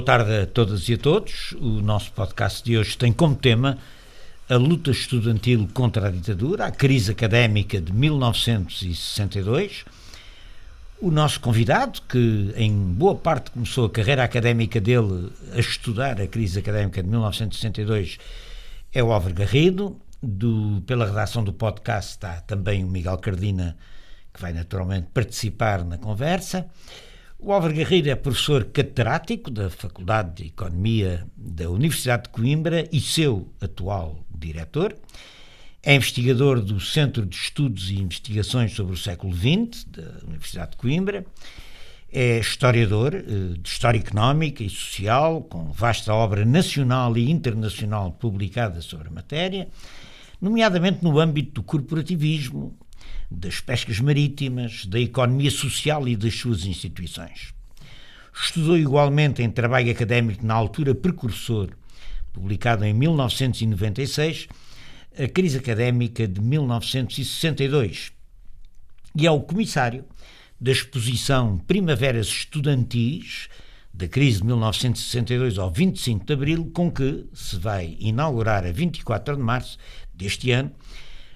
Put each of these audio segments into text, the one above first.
Boa tarde a todas e a todos. O nosso podcast de hoje tem como tema a luta estudantil contra a ditadura, a crise académica de 1962. O nosso convidado, que em boa parte começou a carreira académica dele a estudar a crise académica de 1962, é o Álvaro Garrido. Do, pela redação do podcast está também o Miguel Cardina, que vai naturalmente participar na conversa. O Álvaro Guerreiro é professor catedrático da Faculdade de Economia da Universidade de Coimbra e seu atual diretor. É investigador do Centro de Estudos e Investigações sobre o Século XX da Universidade de Coimbra. É historiador eh, de História Económica e Social, com vasta obra nacional e internacional publicada sobre a matéria, nomeadamente no âmbito do corporativismo, das pescas marítimas, da economia social e das suas instituições. Estudou igualmente em trabalho académico na altura precursor, publicado em 1996, a crise académica de 1962, e é o comissário da exposição Primaveras Estudantis, da crise de 1962 ao 25 de abril, com que se vai inaugurar a 24 de março deste ano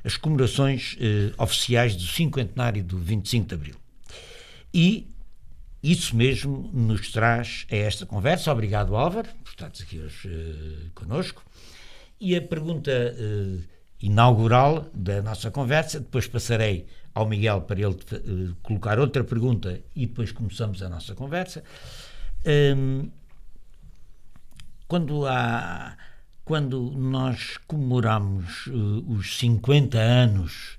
as comemorações eh, oficiais do cinquentenário do 25 de Abril. E isso mesmo nos traz a esta conversa. Obrigado, Álvaro, por estares aqui hoje eh, conosco. E a pergunta eh, inaugural da nossa conversa, depois passarei ao Miguel para ele eh, colocar outra pergunta e depois começamos a nossa conversa. Um, quando há quando nós comemoramos uh, os 50 anos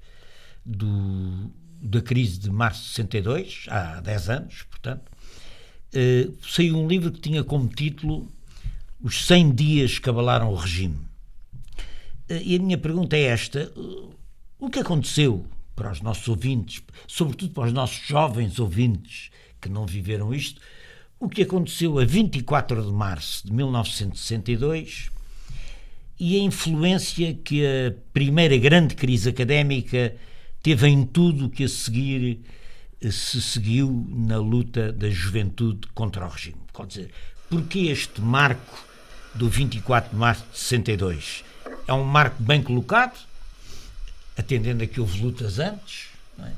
do, da crise de março de 62, há 10 anos, portanto, uh, saiu um livro que tinha como título Os 100 Dias que Abalaram o Regime. Uh, e a minha pergunta é esta: o que aconteceu para os nossos ouvintes, sobretudo para os nossos jovens ouvintes que não viveram isto, o que aconteceu a 24 de março de 1962 e a influência que a primeira grande crise académica teve em tudo o que a seguir eh, se seguiu na luta da juventude contra o regime. Quer dizer, porquê este marco do 24 de março de 62? É um marco bem colocado, atendendo a que houve lutas antes é?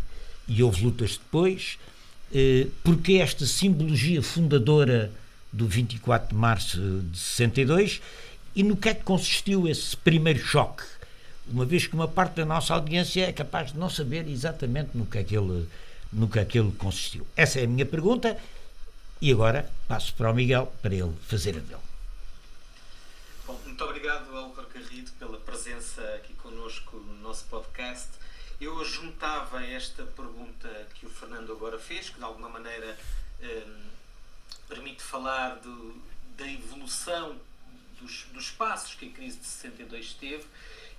e houve lutas depois. Eh, porque esta simbologia fundadora do 24 de março de 62 e no que é que consistiu esse primeiro choque? Uma vez que uma parte da nossa audiência é capaz de não saber exatamente no que é que ele, no que é que ele consistiu. Essa é a minha pergunta e agora passo para o Miguel para ele fazer a dele. Bom, muito obrigado, Álvaro Carrido, pela presença aqui conosco no nosso podcast. Eu juntava esta pergunta que o Fernando agora fez, que de alguma maneira eh, permite falar do, da evolução dos, dos passos que a crise de 62 teve,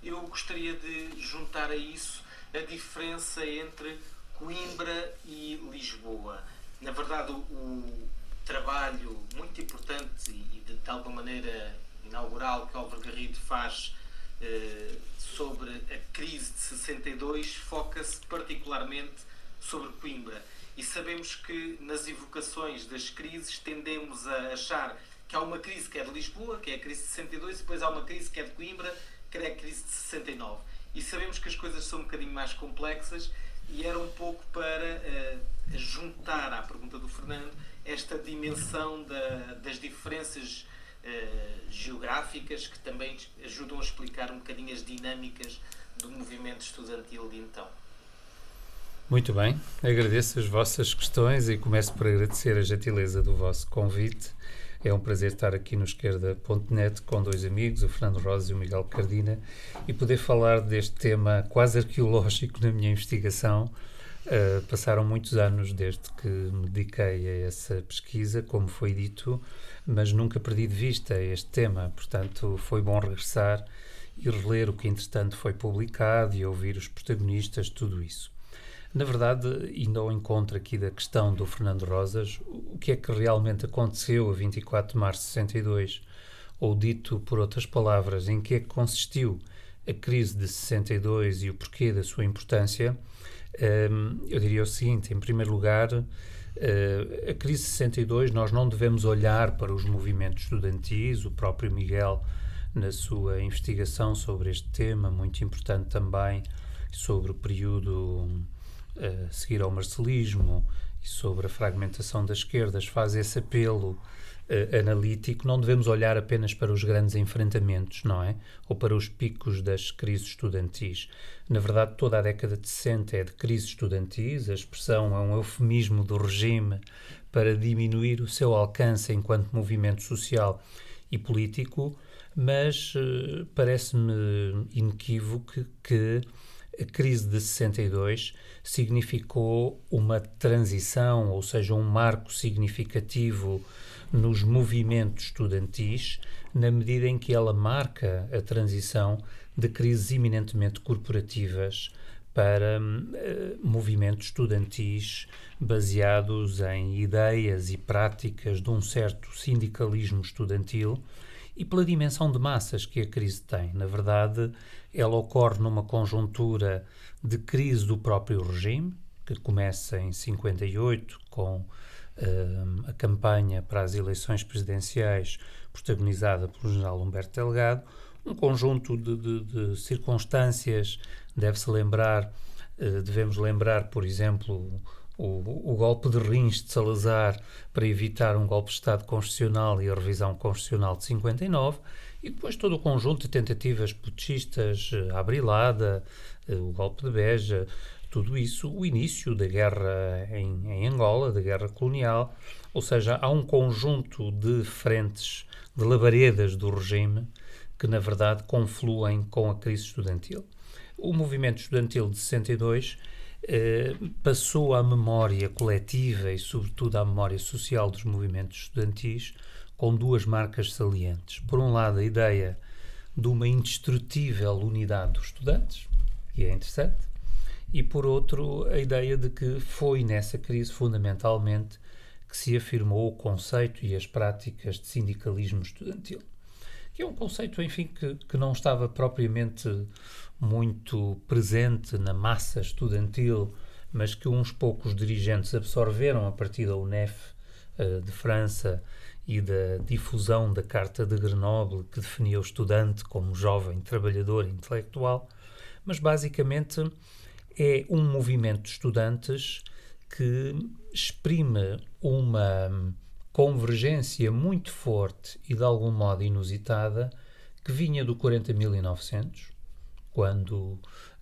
eu gostaria de juntar a isso a diferença entre Coimbra e Lisboa. Na verdade, o, trabalho muito importante e de, de, alguma maneira inaugural que Álvaro Garrido faz eh, sobre a crise de 62 foca-se particularmente sobre Coimbra. E sabemos que nas evocações das crises tendemos a achar que há uma crise que é de Lisboa, que é a crise de 62, e depois há uma crise que é de Coimbra, que é a crise de 69. E sabemos que as coisas são um bocadinho mais complexas e era um pouco para uh, juntar à pergunta do Fernando esta dimensão da, das diferenças uh, geográficas que também ajudam a explicar um bocadinho as dinâmicas do movimento estudantil de então. Muito bem, agradeço as vossas questões e começo por agradecer a gentileza do vosso convite é um prazer estar aqui no esquerda.net com dois amigos, o Fernando Rosa e o Miguel Cardina, e poder falar deste tema quase arqueológico na minha investigação. Uh, passaram muitos anos desde que me dediquei a essa pesquisa, como foi dito, mas nunca perdi de vista este tema. Portanto, foi bom regressar e reler o que entretanto foi publicado e ouvir os protagonistas, tudo isso. Na verdade, indo ao encontro aqui da questão do Fernando Rosas, o que é que realmente aconteceu a 24 de março de 62? Ou dito por outras palavras, em que é que consistiu a crise de 62 e o porquê da sua importância? Um, eu diria o seguinte: em primeiro lugar, Uh, a crise de 62, nós não devemos olhar para os movimentos estudantis, o próprio Miguel, na sua investigação sobre este tema, muito importante também, sobre o período a seguir ao marcelismo e sobre a fragmentação das esquerdas, faz esse apelo uh, analítico, não devemos olhar apenas para os grandes enfrentamentos, não é? Ou para os picos das crises estudantis. Na verdade, toda a década de 60 é de crises estudantis, a expressão é um eufemismo do regime para diminuir o seu alcance enquanto movimento social e político, mas uh, parece-me inequívoco que a crise de 62 significou uma transição, ou seja, um marco significativo nos movimentos estudantis, na medida em que ela marca a transição de crises eminentemente corporativas para uh, movimentos estudantis baseados em ideias e práticas de um certo sindicalismo estudantil e pela dimensão de massas que a crise tem. Na verdade, ela ocorre numa conjuntura de crise do próprio regime, que começa em 58 com a campanha para as eleições presidenciais protagonizada pelo general Humberto Delgado, um conjunto de, de, de circunstâncias, deve-se lembrar, uh, devemos lembrar, por exemplo, o, o, golpe de Rins de Salazar para evitar um golpe de Estado constitucional e a revisão constitucional de 59, e depois todo o conjunto de tentativas putschistas, eh, a Abrilada, eh, o golpe de Beja, tudo isso, o início da guerra em, em, Angola, da guerra colonial, ou seja, há um conjunto de frentes, de labaredas do regime que, na verdade, confluem com a crise estudantil. O movimento estudantil de 62 eh, passou à memória coletiva e, sobretudo, à memória social dos movimentos estudantis com duas marcas salientes. Por um lado, a ideia de uma indestrutível unidade dos estudantes, que é interessante, e por outro, a ideia de que foi nessa crise fundamentalmente que se afirmou o conceito e as práticas de sindicalismo estudantil, que é um conceito, enfim, que, que não estava propriamente muito presente na massa estudantil, mas que uns poucos dirigentes absorveram a partir da UNEF uh, de França e da difusão da Carta de Grenoble, que definia o estudante como jovem trabalhador intelectual, mas basicamente é um movimento de estudantes que exprime uma convergência muito forte e de algum modo inusitada que vinha do 40.900, quando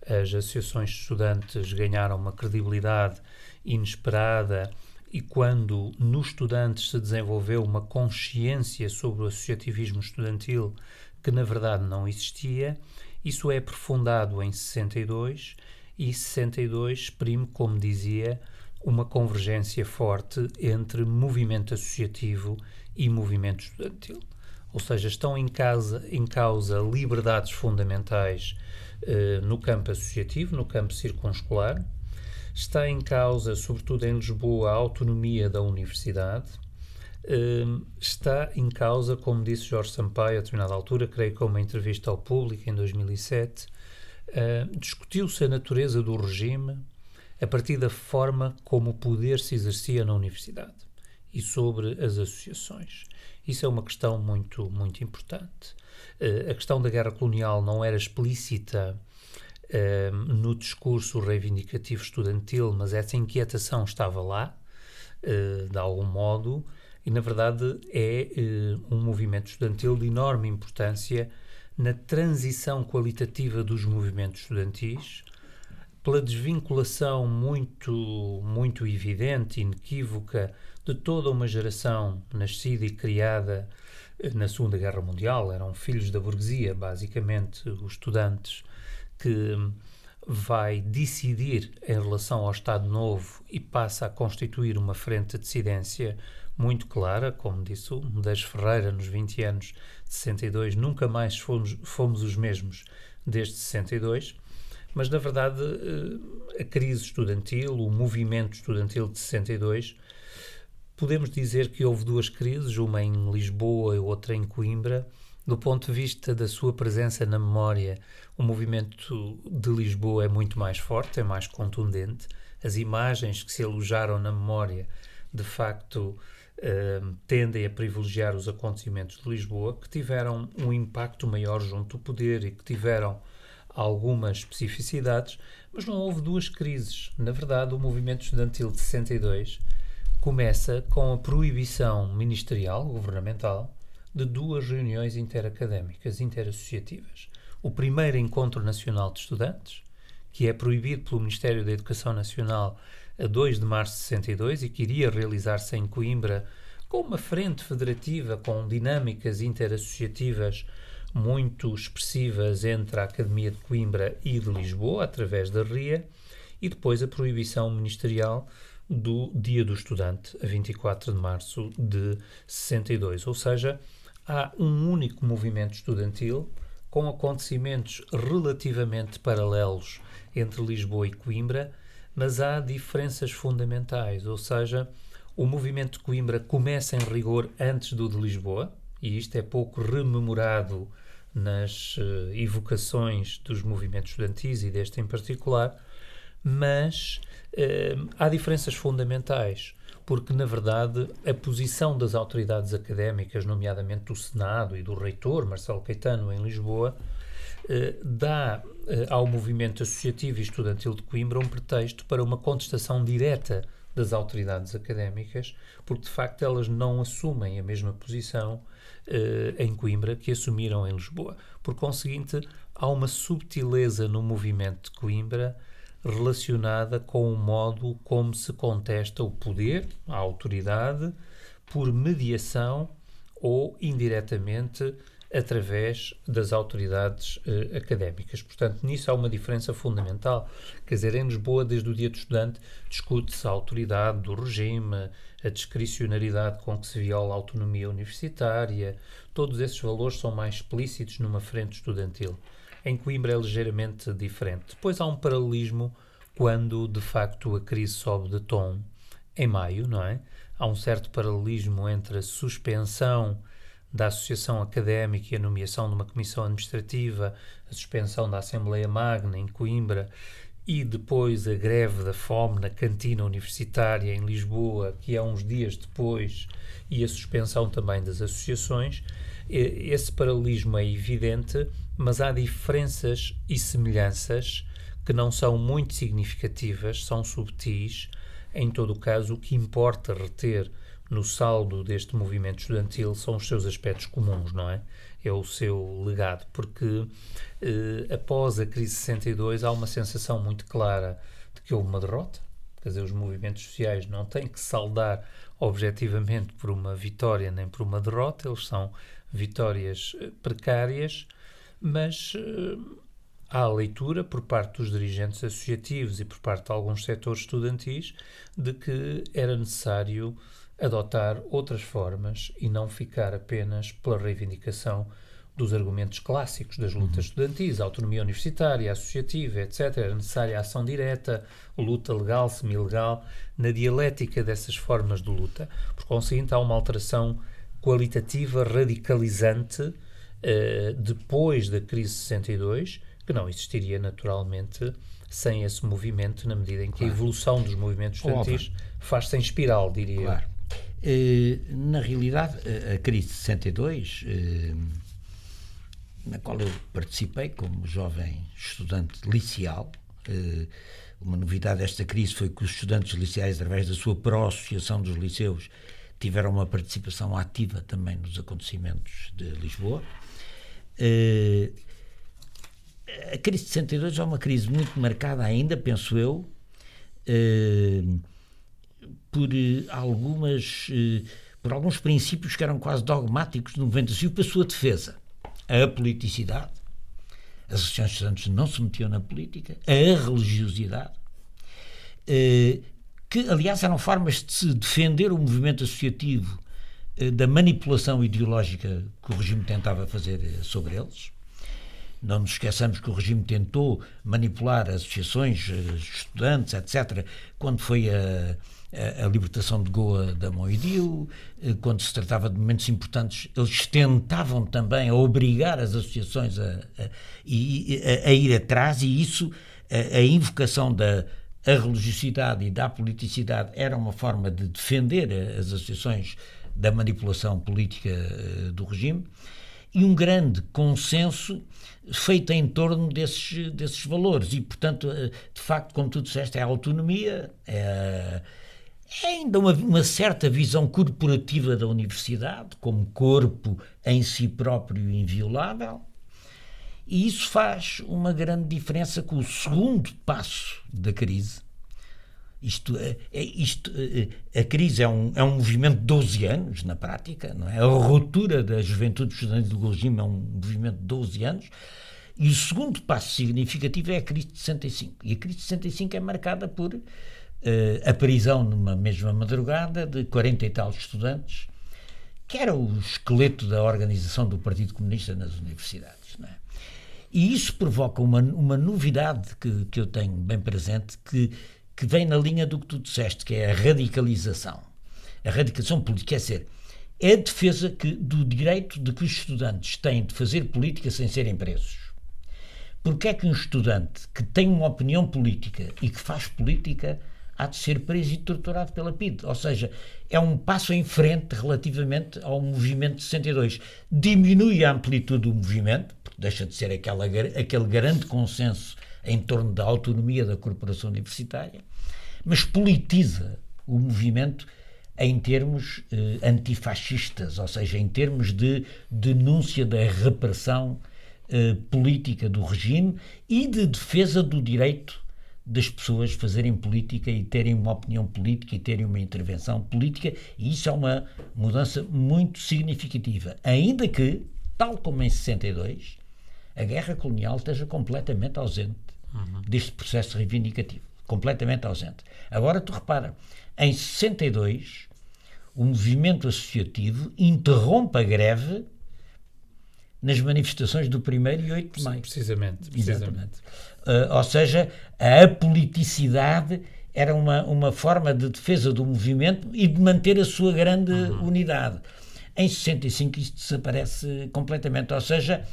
as associações de estudantes ganharam uma credibilidade inesperada e quando nos estudantes se desenvolveu uma consciência sobre o associativismo estudantil que na verdade não existia, isso é aprofundado em 62 e 62 exprime, como dizia, uma convergência forte entre movimento associativo e movimento estudantil. Ou seja, estão em, casa, em causa liberdades fundamentais no campo associativo, no campo circunscolar. Está em causa, sobretudo em Lisboa, a autonomia da universidade. Eh, está em causa, como disse Jorge Sampaio a determinada altura, creio que uma entrevista ao público em 2007, Uh, Discutiu-se a natureza do regime a partir da forma como o poder se exercia na universidade e sobre as associações. Isso é uma questão muito, muito importante. Uh, a questão da guerra colonial não era explícita uh, no discurso reivindicativo estudantil, mas essa inquietação estava lá, de algum modo, e na verdade é um movimento estudantil de enorme importância na transição qualitativa dos movimentos estudantis, pela desvinculação muito, muito evidente, inequívoca, de toda uma geração nascida e criada eh, na Segunda Guerra Mundial, eram filhos da burguesia, basicamente, os estudantes, que vai decidir em relação ao Estado Novo e passa a constituir uma frente de dissidência muito clara, como disse o Medeiros Ferreira nos 20 anos de 62, nunca mais fomos, fomos os mesmos desde 62, mas na verdade eh, a crise estudantil, o movimento estudantil de 62, podemos dizer que houve duas crises, uma em Lisboa e outra em Coimbra. Do ponto de vista da sua presença na memória, o movimento de Lisboa é muito mais forte, é mais contundente. As imagens que se alojaram na memória de facto, uh, tendem a privilegiar os acontecimentos de Lisboa, que tiveram um impacto maior junto do poder e que tiveram algumas especificidades, mas não houve duas crises. Na verdade, o movimento estudantil de 62 começa com a proibição ministerial, governamental, de duas reuniões interacadémicas, interassociativas. O primeiro Encontro Nacional de Estudantes, que é proibido pelo Ministério da Educação Nacional a 2 de março de 62 e que iria realizar-se em Coimbra com uma frente federativa com dinâmicas interassociativas muito expressivas entre a Academia de Coimbra e de Lisboa, através da RIA, e depois a proibição ministerial do Dia do Estudante, a 24 de março de 62. Ou seja, há um único movimento estudantil com acontecimentos relativamente paralelos entre Lisboa e Coimbra, mas há diferenças fundamentais, ou seja, o movimento de Coimbra começa em rigor antes do de Lisboa, e isto é pouco rememorado nas uh, evocações dos movimentos estudantis e deste em particular, mas uh, há diferenças fundamentais, porque na verdade a posição das autoridades académicas, nomeadamente do Senado e do reitor Marcelo Caetano em Lisboa, uh, dá ao movimento associativo e estudantil de Coimbra um pretexto para uma contestação direta das autoridades académicas, porque de facto elas não assumem a mesma posição uh, em Coimbra que assumiram em Lisboa. Por conseguinte, há uma subtileza no movimento de Coimbra relacionada com o modo como se contesta o poder, a autoridade, por mediação ou indiretamente através das autoridades uh, académicas. Portanto, nisso há uma diferença fundamental. Quer dizer, em Lisboa, desde o dia do estudante, discute-se a autoridade do regime, a discricionariedade com que se viola a autonomia universitária, todos esses valores são mais explícitos numa frente estudantil. Em Coimbra é ligeiramente diferente. Depois há um paralelismo quando, de facto, a crise sobe de tom, em maio, não é? Há um certo paralelismo entre a suspensão da Associação Académica e a nomeação de uma comissão administrativa, a suspensão da Assembleia Magna em Coimbra e depois a greve da fome na cantina universitária em Lisboa, que é uns dias depois, e a suspensão também das associações. Esse paralelismo é evidente, mas há diferenças e semelhanças que não são muito significativas, são subtis. Em todo o caso, o que importa reter no saldo deste movimento estudantil são os seus aspectos comuns, não é? É o seu legado, porque eh, após a crise de 62 há uma sensação muito clara de que houve uma derrota, quer dizer, os movimentos sociais não têm que saldar objetivamente por uma vitória nem por uma derrota, eles são vitórias eh, precárias, mas eh, há a leitura por parte dos dirigentes associativos e por parte de alguns setores estudantis de que era necessário adotar outras formas e não ficar apenas pela reivindicação dos argumentos clássicos das lutas uhum. estudantis, a autonomia universitária, associativa, etc. Era necessária a ação direta, luta legal, semi-legal, na dialética dessas formas de luta. Por conseguinte, há uma alteração qualitativa radicalizante uh, depois da crise de 62, que não existiria naturalmente sem esse movimento, na medida em que claro. a evolução dos movimentos estudantis faz-se em espiral, diria claro. eu. Eh, na realidade, a crise de 62, eh, na qual eu participei como jovem estudante liceal, eh, uma novidade desta crise foi que os estudantes liceais, através da sua pró-associação dos liceus, tiveram uma participação ativa também nos acontecimentos de Lisboa. A crise de 62 é uma crise muito marcada ainda, penso eu, por eh, algumas por alguns princípios que eram quase dogmáticos do movimento associativo para a sua defesa. A apoliticidade, as associações estudantes não se metiam na política, a religiosidade, que aliás eram formas de se defender o movimento associativo da manipulação ideológica que o regime tentava fazer sobre eles. Não nos esqueçamos que o regime tentou manipular associações, estudantes, etc., quando foi a a, a libertação de Goa da Moidio, eh, quando se tratava de momentos importantes, eles tentavam também obrigar as associações a, a ir atrás e isso, a, invocação da a religiosidade e da politicidade era uma forma de defender as associações da manipulação política eh, do regime e um grande consenso feito em torno desses, desses valores. E, portanto, eh, de facto, como tu disseste, é a autonomia, é, é ainda uma, uma, certa visão corporativa da universidade, como corpo em si próprio inviolável, e isso faz uma grande diferença com o segundo passo da crise. Isto, é, é isto, é, a crise é um, é um movimento de 12 anos, na prática, não é? A ruptura da juventude estudantil do regime é um movimento de 12 anos. E o segundo passo significativo é a crise de 65. E a crise de 65 é marcada por uh, a prisão numa mesma madrugada de 40 e tal estudantes, que era o esqueleto da organização do Partido Comunista nas universidades. E isso provoca uma, uma novidade que, que eu tenho bem presente, que, que vem na linha do que tu disseste, que é a radicalização. A radicalização política, quer dizer, é a defesa que, do direito de que os estudantes têm de fazer política sem serem presos. Porque é que um estudante que tem uma opinião política e que faz política há de ser preso e torturado pela PID? Ou seja, é um passo em frente relativamente ao movimento de 62. Diminui a amplitude do movimento, deixa de ser aquela, aquele grande consenso em torno da autonomia da corporação universitária, mas politiza o movimento em termos eh, antifascistas, ou seja, em termos de denúncia da repressão eh, política do regime e de defesa do direito das pessoas fazerem política e terem uma opinião política e terem uma intervenção política, e isso é uma mudança muito significativa. Ainda que, tal como em 62, a guerra colonial esteja completamente ausente uhum. deste processo reivindicativo. Completamente ausente. Agora, tu repara, em 62, o movimento associativo interrompe a greve nas manifestações do 1 e 8 de maio. Precisamente. precisamente. Uh, ou seja, a apoliticidade era uma, uma forma de defesa do movimento e de manter a sua grande uhum. unidade. Em 65 isso desaparece completamente. Ou seja,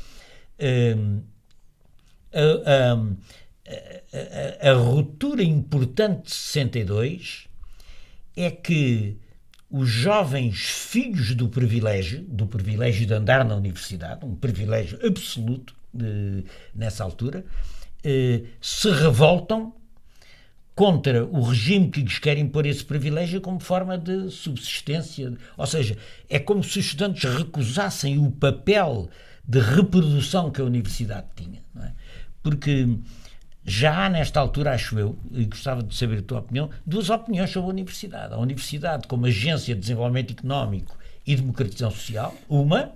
a, a, a ruptura importante de 62 é que os jovens filhos do privilégio, do privilégio de andar na universidade, um privilégio absoluto de, nessa altura, eh, se revoltam contra o regime que lhes quer impor esse privilégio como forma de subsistência. Ou seja, é como se os estudantes recusassem o papel de reprodução que a universidade tinha. É? Porque já há nesta altura, acho eu, e gostava de saber a tua opinião, duas opiniões sobre a universidade. A universidade como agência de desenvolvimento económico e democratização social, uma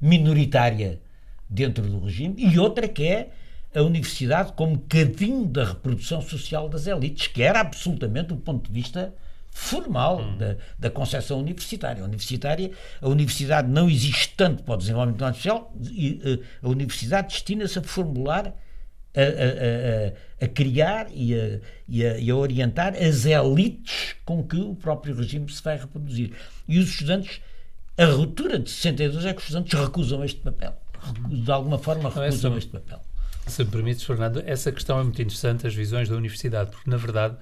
minoritária dentro do regime, e outra que é a universidade como cadinho da reprodução social das elites, que era absolutamente do ponto de vista formal hum. da, da concepção universitária. A, universitária. a universidade não existe tanto para o desenvolvimento social e uh, a universidade destina-se a formular, a, a, a, a criar e, e, e a, orientar as elites com que o próprio regime se vai reproduzir. E os estudantes, a ruptura de 62 é que os estudantes recusam este papel. De alguma forma recusam este papel. Se me permites, Fernando, essa questão é muito interessante, as visões da universidade, porque na verdade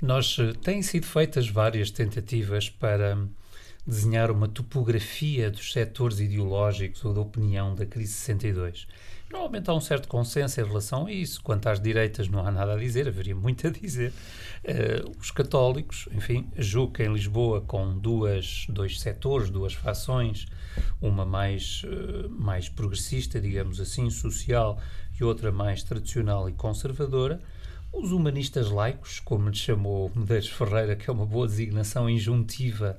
nós eh, têm sido feitas várias tentativas para desenhar uma topografia dos setores ideológicos ou da opinião da crise 62. Normalmente há um certo consenso em relação a isso. Quanto às direitas, não há nada a dizer, haveria muito a dizer. Uh, os católicos, enfim, Juca em Lisboa, com duas, dois setores, duas fações, uma mais, uh, mais progressista, digamos assim, social, e outra mais tradicional e conservadora. Os humanistas laicos, como lhe chamou Medeiros Ferreira, que é uma boa designação injuntiva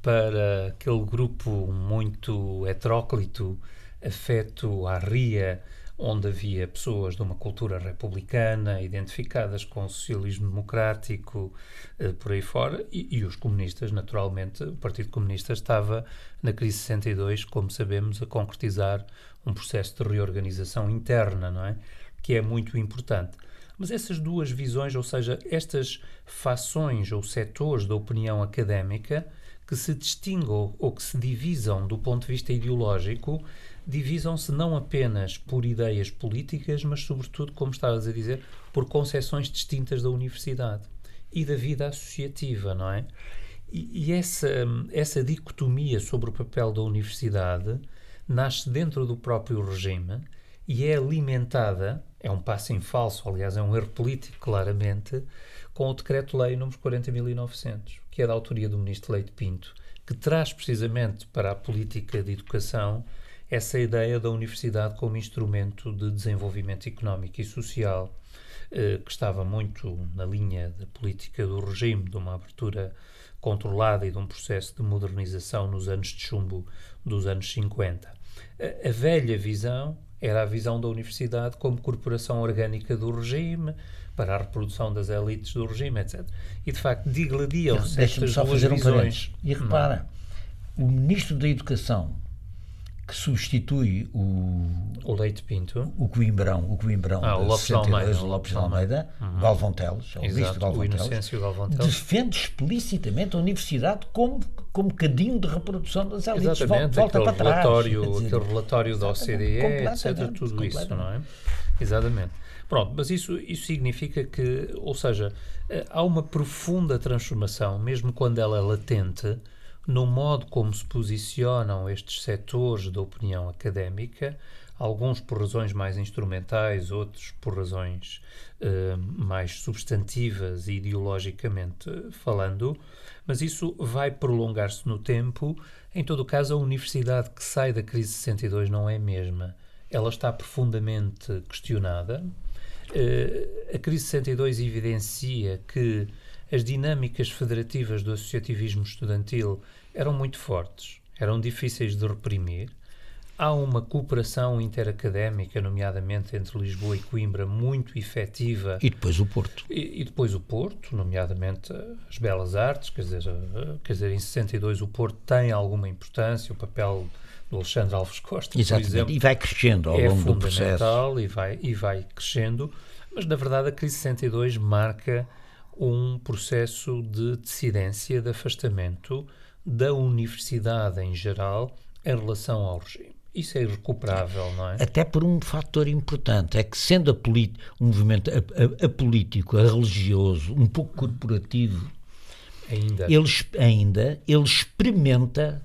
para aquele grupo muito heteróclito, afeto à ria, onde havia pessoas de uma cultura republicana, identificadas com o socialismo democrático, eh, por aí fora, e, e, os comunistas, naturalmente. O Partido Comunista estava, na crise de 62, como sabemos, a concretizar um processo de reorganização interna, não é? Que é muito importante. Mas essas duas visões, ou seja, estas fações ou setores da opinião académica que se distingam ou que se divisam do ponto de vista ideológico, divisam-se não apenas por ideias políticas, mas, sobretudo, como estavas a dizer, por concepções distintas da universidade e da vida associativa, não é? E, e essa, essa dicotomia sobre o papel da universidade nasce dentro do próprio regime e é alimentada, é um passo em falso, aliás, é um erro político, claramente, com o Decreto-Lei número 40.900, que é da autoria do Ministro Leite Pinto, que traz precisamente para a política de educação essa ideia da universidade como instrumento de desenvolvimento económico e social, eh, que estava muito na linha da política do regime, de uma abertura controlada e de um processo de modernização nos anos de chumbo dos anos 50. A, a velha visão era a visão da universidade como corporação orgânica do regime, para a reprodução das elites do regime, etc. E, de facto, digladiam-se estas só duas fazer um visões. Um e repara, hum. o Ministro da Educação que substitui o o Leite Pinto, o Coimbrão, o Coimbrão ah, o Lopes 62, Almeida, o Lopes Almeida, uhum. Galvão Teles, é o Exato, Galvão o Inocêncio Galvão Teles, defende explicitamente a universidade como como cadinho de reprodução das elites. Exatamente, volta aquele, para relatório, trás, aquele relatório da OCDE, etc. Tudo isso, não é? Exatamente. Pronto, mas isso, isso significa que, ou seja, eh, há uma profunda transformação, mesmo quando ela é latente, no modo como se posicionam estes setores da opinião académica, alguns por razões mais instrumentais, outros por razões uh, mais substantivas e ideologicamente falando, mas isso vai prolongar-se no tempo. Em todo caso, a universidade que sai da crise de 62 não é a mesma. Ela está profundamente questionada. Uh, a crise de 62 evidencia que as dinâmicas federativas do associativismo estudantil eram muito fortes, eram difíceis de reprimir. Há uma cooperação interacadémica, nomeadamente entre Lisboa e Coimbra, muito efetiva. E depois o Porto. E, e depois o Porto, nomeadamente as Belas Artes, quer dizer, eh, quer dizer, em 62 o Porto tem alguma importância, o papel do Alexandre Alves Costa, Exatamente. por exemplo, e vai crescendo ao é longo do processo. E vai, e vai crescendo, mas na verdade a crise de 62 marca um processo de dissidência, de afastamento da universidade em geral em relação ao regime. Isso é irrecuperável, não é? Até por um fator importante, é que sendo a um movimento apolítico, a, a, a religioso, um pouco corporativo, ainda. Ele, ainda, ele experimenta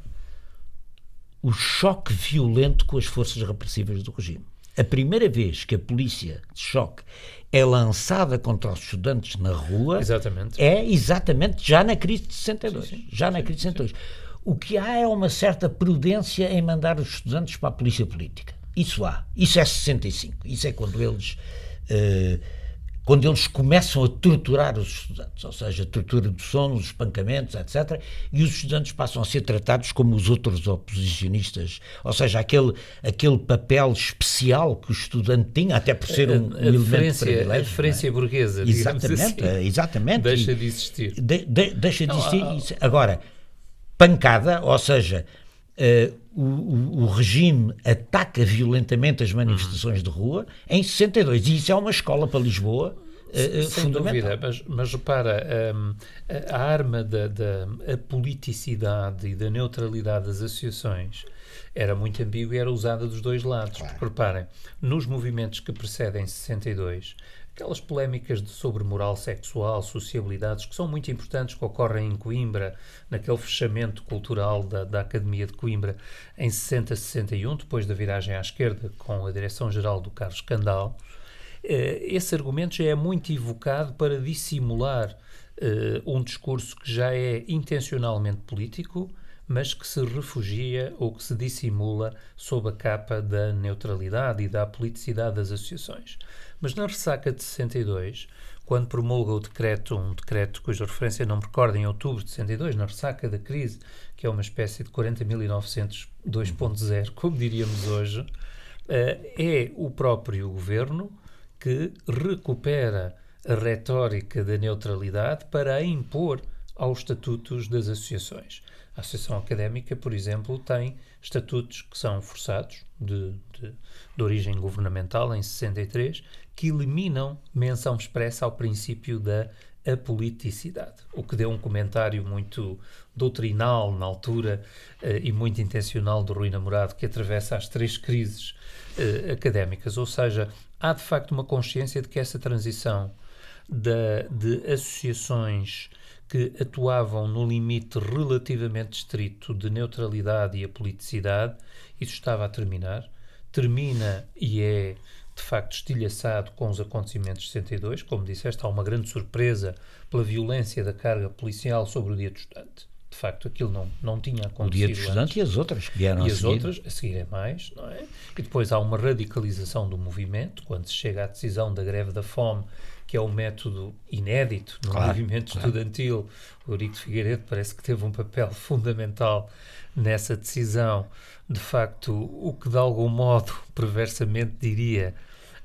o choque violento com as forças repressivas do regime. A primeira vez que a polícia de choque é lançada contra os estudantes na rua exatamente. é exatamente já na crise de 62. Sim, sim. Já na crise de 62. O que há é uma certa prudência em mandar os estudantes para a polícia política. Isso há. Isso é 65. Isso é quando eles. Uh, quando eles começam a torturar os estudantes, ou seja, a tortura do sono, os espancamentos, etc., e os estudantes passam a ser tratados como os outros oposicionistas, ou seja, aquele, aquele papel especial que o estudante tinha, até por ser um, a, elemento de A diferença é? burguesa, exatamente, assim, exatamente. Deixa de existir. De, de, deixa de existir. Não, Agora, pancada, ou seja, uh, o, o, regime ataca violentamente as manifestações de rua em 62 e isso é uma escola para Lisboa uh, sem dúvida, mas, mas repara, um, a, a arma da, da politicidade e da neutralidade das associações era muito ambígua e era usada dos dois lados. Claro. Porque, reparem, nos movimentos que precedem 62, aquelas polémicas de, sobre moral sexual, sociabilidades, que são muito importantes, que ocorrem em Coimbra, naquele fechamento cultural da, da Academia de Coimbra, em 60-61, depois da viragem à esquerda, com a direção-geral do Carlos Candal, eh, esse argumento já é muito evocado para dissimular eh, um discurso que já é intencionalmente político, mas que se refugia ou que se dissimula sob a capa da neutralidade e da politicidade das associações. Mas na ressaca de 62, quando promulga o decreto, um decreto cuja referência não me recordo, em outubro de 62, na ressaca da crise, que é uma espécie de 40.900 2.0, como diríamos hoje, eh, é o próprio governo que recupera a retórica da neutralidade para impor aos estatutos das associações. A Associação Académica, por exemplo, tem estatutos que são forçados, de, de, de origem governamental, em 63, que eliminam menção expressa ao princípio da apoliticidade, o que deu um comentário muito doutrinal na altura uh, e muito intencional do Rui Namorado, que atravessa as três crises uh, académicas, ou seja, há de facto uma consciência de que essa transição da, de associações que atuavam no limite relativamente estrito de neutralidade e apoliticidade, isso estava a terminar. Termina e é de facto estilhaçado com os acontecimentos de 62. Como disseste, há uma grande surpresa pela violência da carga policial sobre o dia do estudante. De facto, aquilo não, não tinha acontecido. O dia do estudante antes. e as outras que vieram e a seguir. E as outras, a seguir é mais, não é? E depois há uma radicalização do movimento, quando se chega à decisão da greve da fome, que é um método inédito no Claro, movimento claro. estudantil. O Eurico Figueiredo parece que teve um papel fundamental nessa decisão. De facto, o que de algum modo, perversamente diria,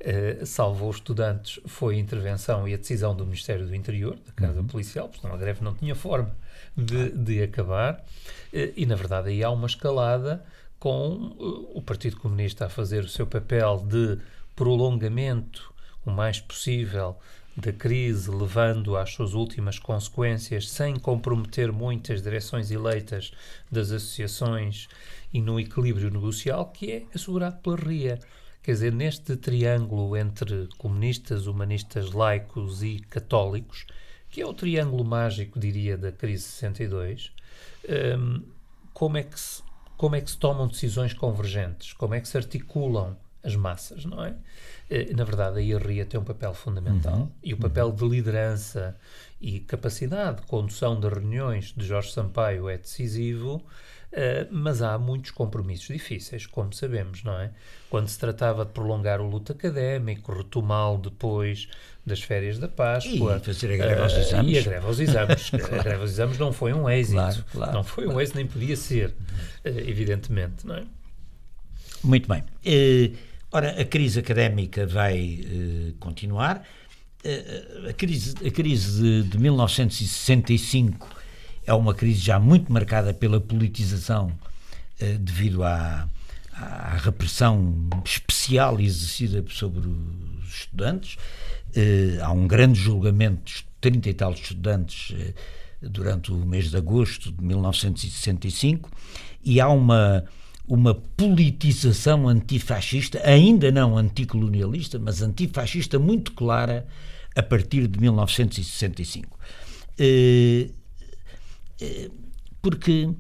eh, salvou os estudantes foi a intervenção e a decisão do Ministério do Interior, da Casa Policial, porque a greve não tinha forma de, de acabar. Eh, e, na verdade, aí há uma escalada com eh, o Partido Comunista a fazer o seu papel de prolongamento o mais possível da crise, levando às suas últimas consequências, sem comprometer muitas direções eleitas das associações e no equilíbrio negocial, que é assegurado pela RIA. Quer dizer, neste triângulo entre comunistas, humanistas, laicos e católicos, que é o triângulo mágico, diria, da crise de 62, hum, como, é que se, como é que se tomam decisões convergentes? Como é que se articulam as massas, não é? Eh, Na verdade, a RIA tem um papel fundamental e o papel de liderança e capacidade de condução de reuniões de Jorge Sampaio é decisivo, eh, mas há muitos compromissos difíceis, como sabemos, não é? Quando se tratava de prolongar o luto académico, retomá-lo depois das férias da Páscoa. E fazer a greve aos eh, exames. E a greve aos exames. a greve aos exames não foi um êxito. Claro, claro, não foi um êxito, nem podia ser, eh, evidentemente, não é? Muito bem. Eh, ora, a crise académica vai eh, continuar. Eh, a crise, a crise de, de 1965 é uma crise já muito marcada pela politização eh, devido à, à repressão especial exercida sobre os estudantes. Há um grande julgamento de 30 e tal estudantes durante o mês de agosto de 1965 e há uma uma politização antifascista, ainda não anticolonialista, mas antifascista muito clara a partir de 1965. Eh, eh, porque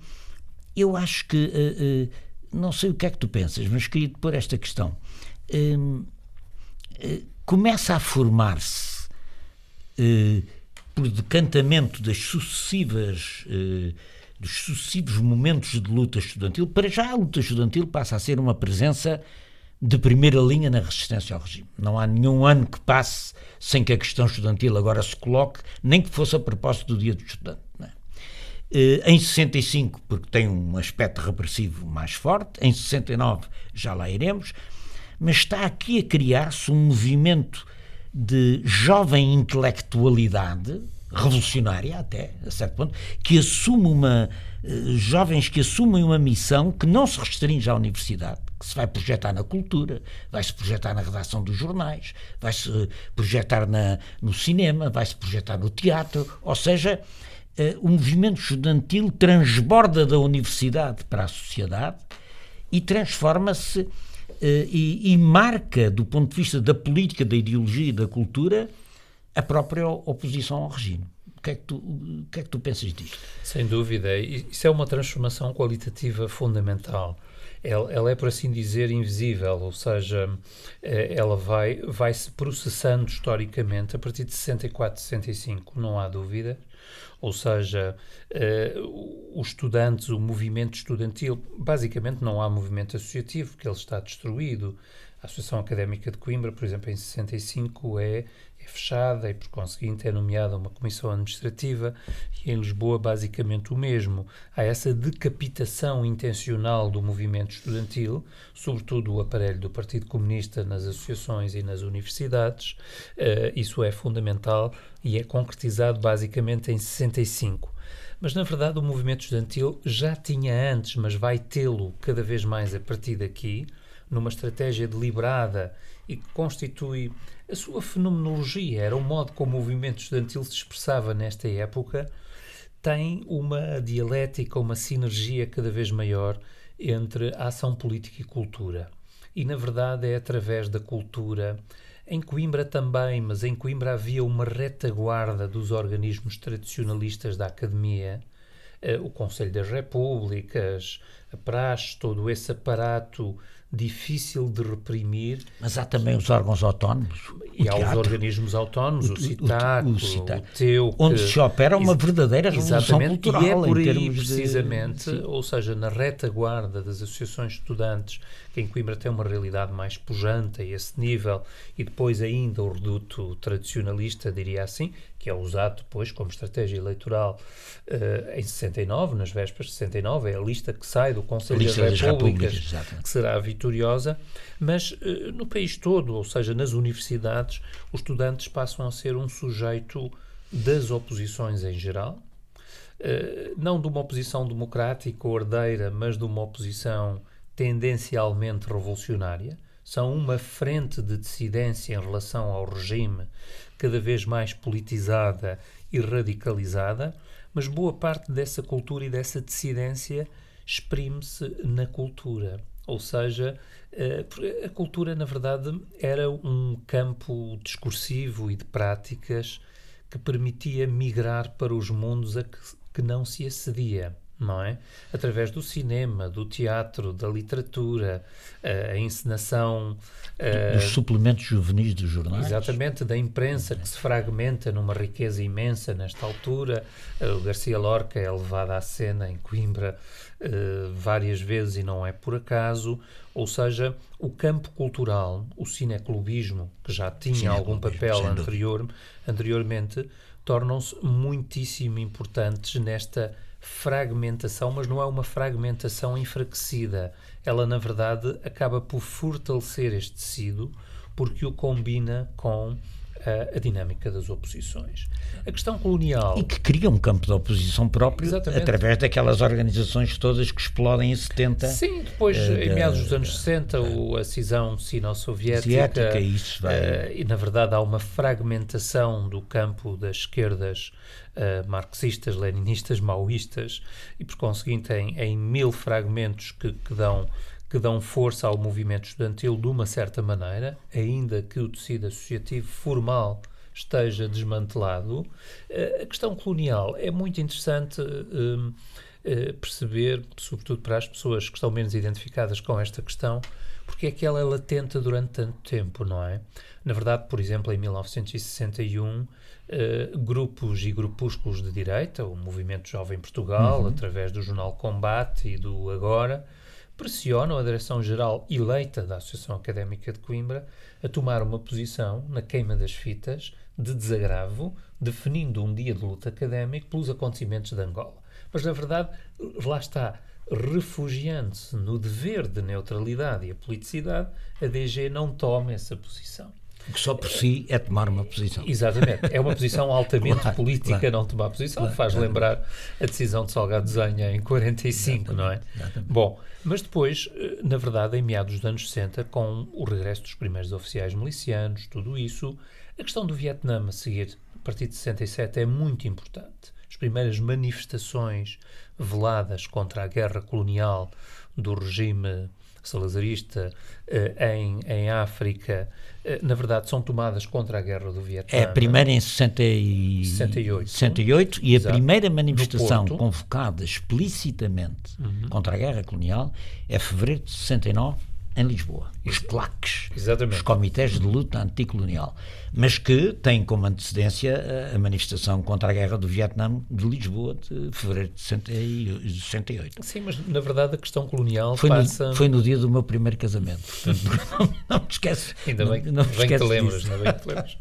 eu acho que, eh, não sei o que é que tu pensas, mas queria te pôr esta questão. Começa a formar-se, por decantamento das sucessivas dos sucessivos momentos de luta estudantil, para já a luta estudantil passa a ser uma presença de primeira linha na resistência ao regime. Não há nenhum ano que passe sem que a questão estudantil agora se coloque, nem que fosse a propósito do dia do estudante. é? Eh, Em 65, porque tem um aspecto repressivo mais forte, em 69 já lá iremos, mas está aqui a criar-se um movimento de jovem intelectualidade, revolucionária até, a certo ponto, que assume uma. eh, jovens que assumem uma missão que não se restringe à universidade, que se vai projetar na cultura, vai-se projetar na redação dos jornais, vai-se eh, projetar na, no cinema, vai-se projetar no teatro, ou seja, eh, o movimento estudantil transborda da universidade para a sociedade e transforma-se e, e marca, do ponto de vista da política, da ideologia e da cultura, a própria oposição ao regime. O que é que tu, o que é que tu pensas disto? Sem dúvida. Isso é uma transformação qualitativa fundamental. Ela, ela é, por assim dizer, invisível, ou seja, eh, ela vai, vai se processando historicamente a partir de 64, 65, não há dúvida. Ou seja, eh, os estudantes, o movimento estudantil, basicamente não há movimento associativo, porque ele está destruído. A Associação Académica de Coimbra, por exemplo, em 65 é, é fechada e, por conseguinte, é nomeada uma comissão administrativa e em Lisboa, basicamente o mesmo. Há essa decapitação intencional do movimento estudantil, sobretudo o aparelho do Partido Comunista nas associações e nas universidades. Eh, isso é fundamental e é concretizado basicamente em 65. Mas, na verdade, o movimento estudantil já tinha antes, mas vai tê-lo cada vez mais a partir daqui, numa estratégia deliberada e que constitui a sua fenomenologia, era o modo como o movimento estudantil se expressava nesta época, tem uma dialética, uma sinergia cada vez maior entre a ação política e cultura. E, na verdade, é através da cultura. Em Coimbra também, mas em Coimbra havia uma retaguarda dos organismos tradicionalistas da academia, eh, o Conselho das Repúblicas, a praxe, todo esse aparato difícil de reprimir. Mas há também os órgãos autónomos. E há os organismos autónomos, o, o CITAC, o, o, o TEU. Onde se opera uma verdadeira revolução cultural. E é por aí, precisamente, de... ou seja, na retaguarda das associações de estudantes, que em Coimbra tem uma realidade mais pujante a esse nível, e depois ainda o reduto tradicionalista, diria assim, que é usado depois como estratégia eleitoral uh, em 69, nas vésperas de 69, é a lista que sai do Conselho das, Repúblicas, Repúblicas que será vitoriosa, mas uh, no país todo, ou seja, nas universidades, os estudantes passam a ser um sujeito das oposições em geral, uh, não de uma oposição democrática ou herdeira, mas de uma oposição tendencialmente revolucionária, são uma frente de dissidência em relação ao regime cada vez mais politizada e radicalizada, mas boa parte dessa cultura e dessa dissidência exprime-se na cultura. Ou seja, eh, a cultura, na verdade, era um campo discursivo e de práticas que permitia migrar para os mundos a que não se acedia não é? Através do cinema, do teatro, da literatura, a encenação. Dos suplementos juvenis dos jornais. Exatamente, da imprensa que se fragmenta numa riqueza imensa nesta altura. O Garcia Lorca é levado à cena em Coimbra várias vezes e não é por acaso. Ou seja, o campo cultural, o cineclubismo, que já tinha algum papel anterior, anteriormente, tornam-se muitíssimo importantes nesta fragmentação, mas não é uma fragmentação enfraquecida. Ela, na verdade, acaba por fortalecer este tecido porque o combina com a, a, dinâmica das oposições. A questão colonial. E que cria um campo de oposição próprio Exatamente. através daquelas organizações todas que explodem em 70. Sim, depois, uh, em meados dos anos 60, uh, a cisão sino-soviética. Uh, e, na verdade, há uma fragmentação do campo das esquerdas uh, marxistas, leninistas, maoístas, e por conseguinte em, em mil fragmentos que, que, dão, que dão força ao movimento estudantil de uma certa maneira, ainda que o tecido associativo formal esteja desmantelado. Uh, a questão colonial é muito interessante. Uh, perceber, sobretudo para as pessoas que estão menos identificadas com esta questão, porque é que ela é latente durante tanto tempo, não é? Na verdade, por exemplo, em 1961, uh, grupos e grupúsculos de direita, o Movimento Jovem Portugal, uhum. através do jornal Combate e do Agora, pressionam a direção-geral eleita da Associação Académica de Coimbra a tomar uma posição na queima das fitas de desagravo, definindo um dia de luta académico pelos acontecimentos de Angola. Mas, na verdade, lá está, refugiando-se no dever de neutralidade e a politicidade, a DG não toma essa posição que só por si é tomar uma posição. Exatamente. É uma posição altamente claro, política claro, não tomar posição. Claro, Faz lembrar a decisão de Salgado Zenha em 45, não é? Exatamente. Bom, mas depois, eh, na verdade, em meados dos anos 60, com o regresso dos primeiros oficiais milicianos, tudo isso, a questão do Vietnã a seguir, a partir de 67, é muito importante. As primeiras manifestações veladas contra a guerra colonial do regime salazarista uh, em, em África, uh, na verdade, são tomadas contra a guerra do Vietnã. É a primeira em 60 e... 68. 68 e Exato. a primeira manifestação convocada explicitamente uhum. contra a guerra colonial é fevereiro de 69 em Lisboa. Os claques, Exatamente. os comitês de luta anticolonial, mas que têm como antecedência a manifestação contra a guerra do Vietnã de Lisboa de fevereiro de 68. Sim, mas na verdade a questão colonial foi passa... No, foi no dia do meu primeiro casamento, portanto não, não me esquece. Ainda bem, não, não bem que te lembras, ainda bem que te lembras.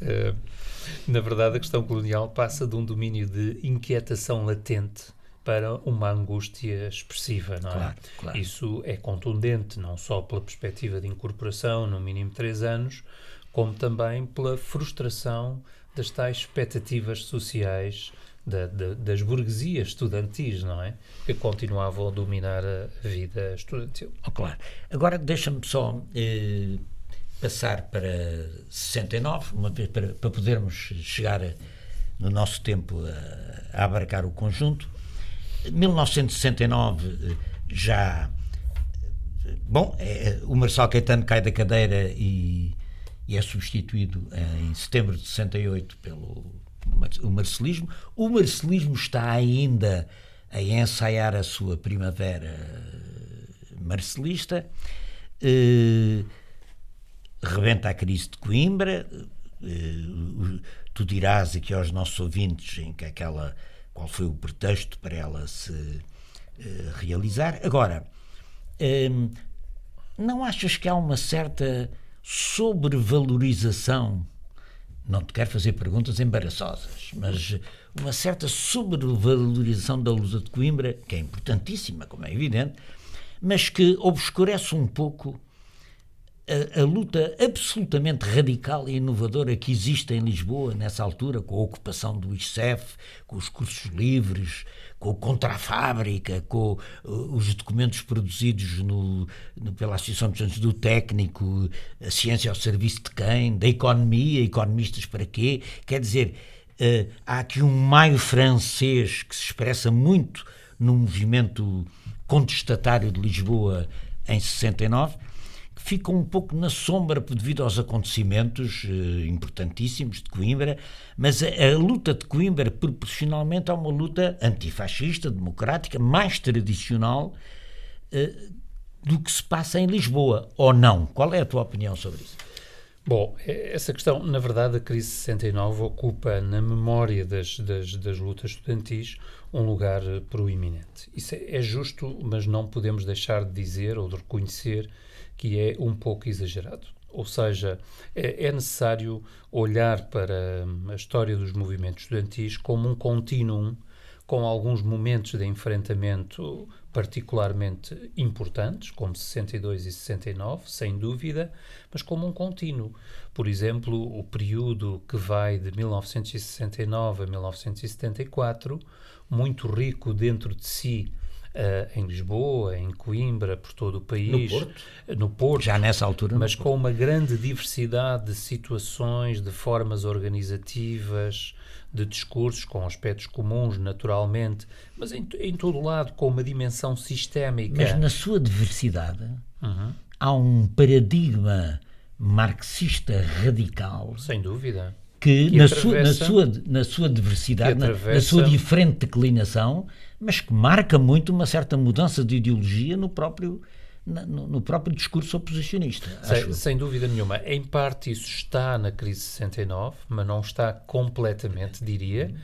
Uh, na verdade a questão colonial passa de um domínio de inquietação latente para uma angústia expressiva, não é? Claro, claro. Isso é contundente, não só pela perspectiva de incorporação, no mínimo três anos, como também pela frustração das tais expectativas sociais da, da, das burguesias estudantis, não é? Que continuavam a dominar a vida estudantil. Oh, claro. Agora deixa-me só eh, passar para 69, uma vez para, para podermos chegar a, no nosso tempo a, a abarcar o conjunto. 1969 eh, já. Bom, é, o Marcelo Caetano cai da cadeira e, e, é substituído em setembro de 68 pelo o marcelismo. O marcelismo está ainda a ensaiar a sua primavera marcelista. Eh, rebenta a crise de Coimbra. Eh, tu dirás aqui aos nossos ouvintes em que aquela qual foi o pretexto para ela se eh, realizar. Agora, ehm, não achas que há uma certa sobrevalorização? Não te quero fazer perguntas embaraçosas, mas uma certa sobrevalorização da luta de Coimbra, que é importantíssima, como é evidente, mas que obscurece um pouco a, a, luta absolutamente radical e inovadora que existe em Lisboa nessa altura, com a ocupação do ICEF, com os cursos livres, com o contra a fábrica, com uh, os documentos produzidos no, no, pela Associação de Estudantes do Técnico, a ciência ao serviço de quem, da economia, economistas para quê? Quer dizer, uh, há aqui um maio francês que se expressa muito no movimento contestatário de Lisboa em 69 ficam um pouco na sombra devido aos acontecimentos eh, importantíssimos de Coimbra, mas a, a, luta de Coimbra proporcionalmente é uma luta antifascista, democrática, mais tradicional eh, do que se passa em Lisboa, ou não? Qual é a tua opinião sobre isso? Bom, essa questão, na verdade, a crise 69 ocupa na memória das, das, das lutas estudantis um lugar eh, proeminente. Isso é, é justo, mas não podemos deixar de dizer ou de reconhecer que é um pouco exagerado. Ou seja, é, é necessário olhar para hum, a história dos movimentos estudantis como um contínuo com alguns momentos de enfrentamento particularmente importantes, como 62 e 69, sem dúvida, mas como um contínuo. Por exemplo, o período que vai de 1969 a 1974, muito rico dentro de si uh, em Lisboa, em Coimbra, por todo o país. No Porto? No Porto. Já nessa altura. Mas com uma grande diversidade de situações, de formas organizativas, de discursos com aspectos comuns, naturalmente, mas em, em todo lado com uma dimensão sistémica. Mas na sua diversidade uhum. há um paradigma marxista radical. Sem dúvida. Que, que na, sua, na, sua, na sua diversidade, na, na sua diferente declinação, mas que marca muito uma certa mudança de ideologia no próprio, no, no próprio discurso oposicionista. Sem, sem, dúvida nenhuma. Em parte isso está na crise 69, mas não está completamente, diria.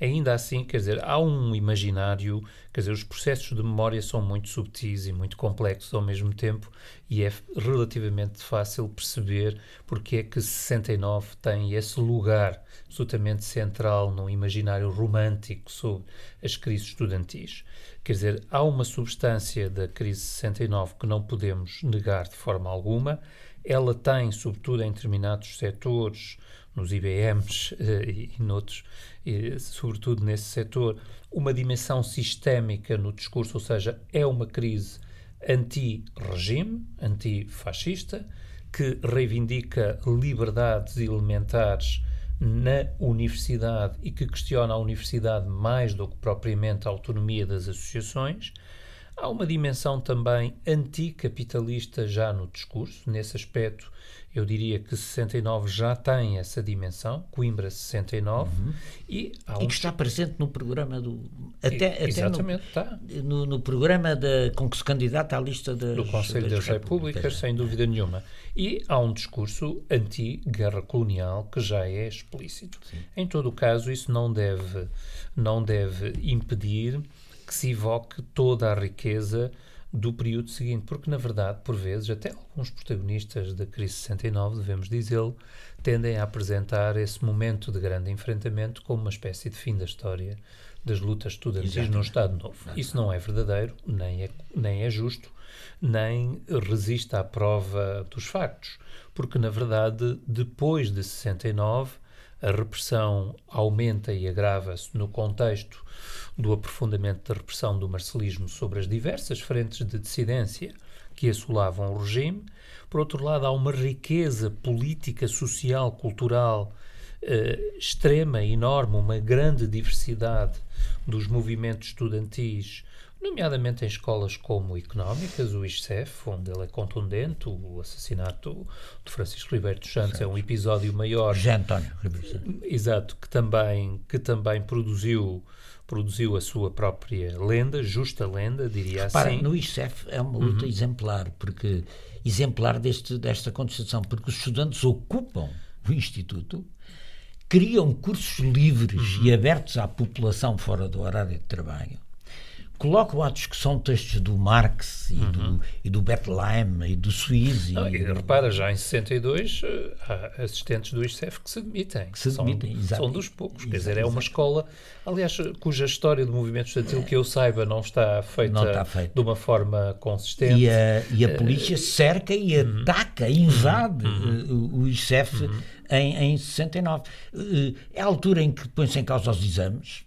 Ainda assim, quer dizer, há um imaginário, quer dizer, os processos de memória são muito subtis e muito complexos ao mesmo tempo e é relativamente fácil perceber porque é que 69 tem esse lugar absolutamente central no imaginário romântico sobre as crises estudantis. Quer dizer, há uma substância da crise 69 que não podemos negar de forma alguma. Ela tem, sobretudo em determinados setores, nos IBMs eh, e, e noutros, e, sobretudo nesse setor, uma dimensão sistémica no discurso, ou seja, é uma crise anti-regime, antifascista, que reivindica liberdades elementares na universidade e que questiona a universidade mais do que propriamente a autonomia das associações. Há uma dimensão também anticapitalista já no discurso, nesse aspecto eu diria que 69 já tem essa dimensão, Coimbra 69, uhum. e, um... e que está presente no programa do. Até, e, exatamente, no, está. No, no, programa de, com que se candidata à lista das, do Conselho das, das Repúblicas, Repúblicas, sem dúvida nenhuma. E há um discurso anti-guerra colonial que já é explícito. Sim. Em todo o caso, isso não deve, não deve impedir que se evoque toda a riqueza do período seguinte, porque na verdade, por vezes, até alguns protagonistas da crise 69, devemos dizê-lo, tendem a apresentar esse momento de grande enfrentamento como uma espécie de fim da história das lutas estudantis no Estado Novo. Exatamente. Isso não é verdadeiro, nem é, nem é justo, nem resiste à prova dos factos, porque na verdade, depois de 69, a repressão aumenta e agrava-se no contexto do aprofundamento da repressão do marcelismo sobre as diversas frentes de dissidência que assolavam o regime. Por outro lado, há uma riqueza política, social, cultural uh, extrema, enorme, uma grande diversidade dos movimentos estudantis, nomeadamente em escolas como económicas, o ISCEF, onde ele é contundente, o assassinato de Francisco Ribeiro dos Santos é um episódio maior. José António Ribeiro Santos. Exato, que também, que também produziu produziu a sua própria lenda, justa lenda, diria Repara, assim. no ISEF é uma luta uhum. exemplar, porque exemplar deste, desta contestação, porque os estudantes ocupam o Instituto, criam cursos livres uhum. e abertos à população fora do horário de trabalho, colocam à discussão textos do Marx e, uhum. do, e do Bettelheim e do. Não, e, repara, já em 62 eh, há assistentes do ICEF que se demitem. Que se demitem, são, são dos poucos. Exato, Quer dizer, é uma escola, aliás, cuja história do movimento estudantil, que eu saiba, não está feita não está feito. de uma forma consistente. E a, e a eh, polícia cerca e uhum. ataca, invade uhum. o, o ICEF uhum. em, em 69. É a altura em que põe-se em causa os exames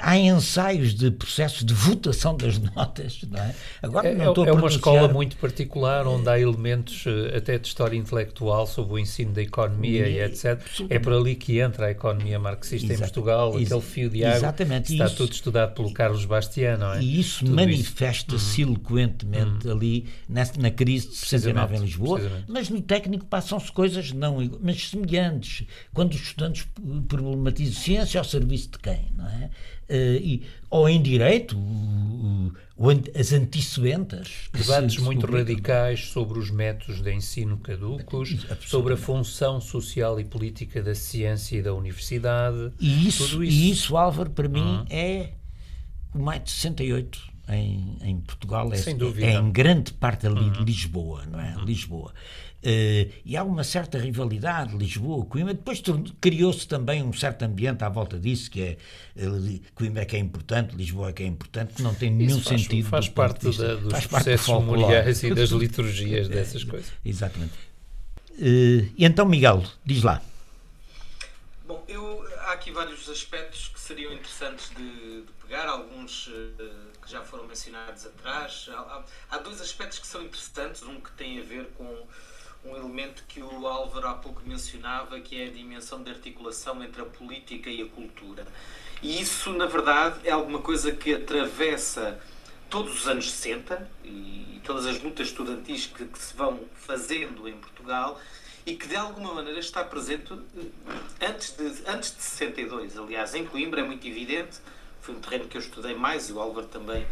há ensaios de processo de votação das notas, não é? Agora não é, estou é uma escola muito particular onde há elementos eh, até de história intelectual sobre o ensino da economia e, e etc. É por ali que entra a economia marxista Exato. em Portugal, aquele fio de água Exatamente. está isso, tudo estudado pelo Carlos Bastian, não é? E isso manifesta-se uhum. eloquentemente uhum. ali na, na crise de 69 em Lisboa, mas no técnico passam-se coisas não mas semelhantes. Quando os estudantes problematizam ciência ao serviço de quem, não é? Uh, e, ou em direito, o, o, as antecedentas. Debates muito radicais sobre os métodos de ensino caducos, sobre a função social e política da ciência e da universidade. E isso, isso. E isso Álvaro, para mim, uhum. é o maio de 68 em, em Portugal. É, Sem dúvida. É em grande parte ali uhum. Lisboa, não é? Uhum. Lisboa. Uh, e há uma certa rivalidade, Lisboa, Coimbra. Depois criou-se também um certo ambiente à volta disso, que é uh, Coimbra é que é importante, Lisboa é que é importante, que não tem nenhum faz, sentido. Faz parte da, dos faz processos memoriais e das liturgias dessas coisas. Exatamente. Uh, e então, Miguel, diz lá. Bom, eu, há aqui vários aspectos que seriam interessantes de, de pegar, alguns que já foram mencionados atrás. Há, há dois aspectos que são interessantes, um que tem a ver com um elemento que o Álvaro há pouco mencionava, que é a dimensão de articulação entre a política e a cultura. E isso, na verdade, é alguma coisa que atravessa todos os anos 60 e todas as lutas estudantis que, que se vão fazendo em Portugal e que de alguma maneira está presente eh, antes de, antes de 62. Aliás, em Coimbra é muito evidente, foi um terreno que eu estudei mais e o Álvaro também,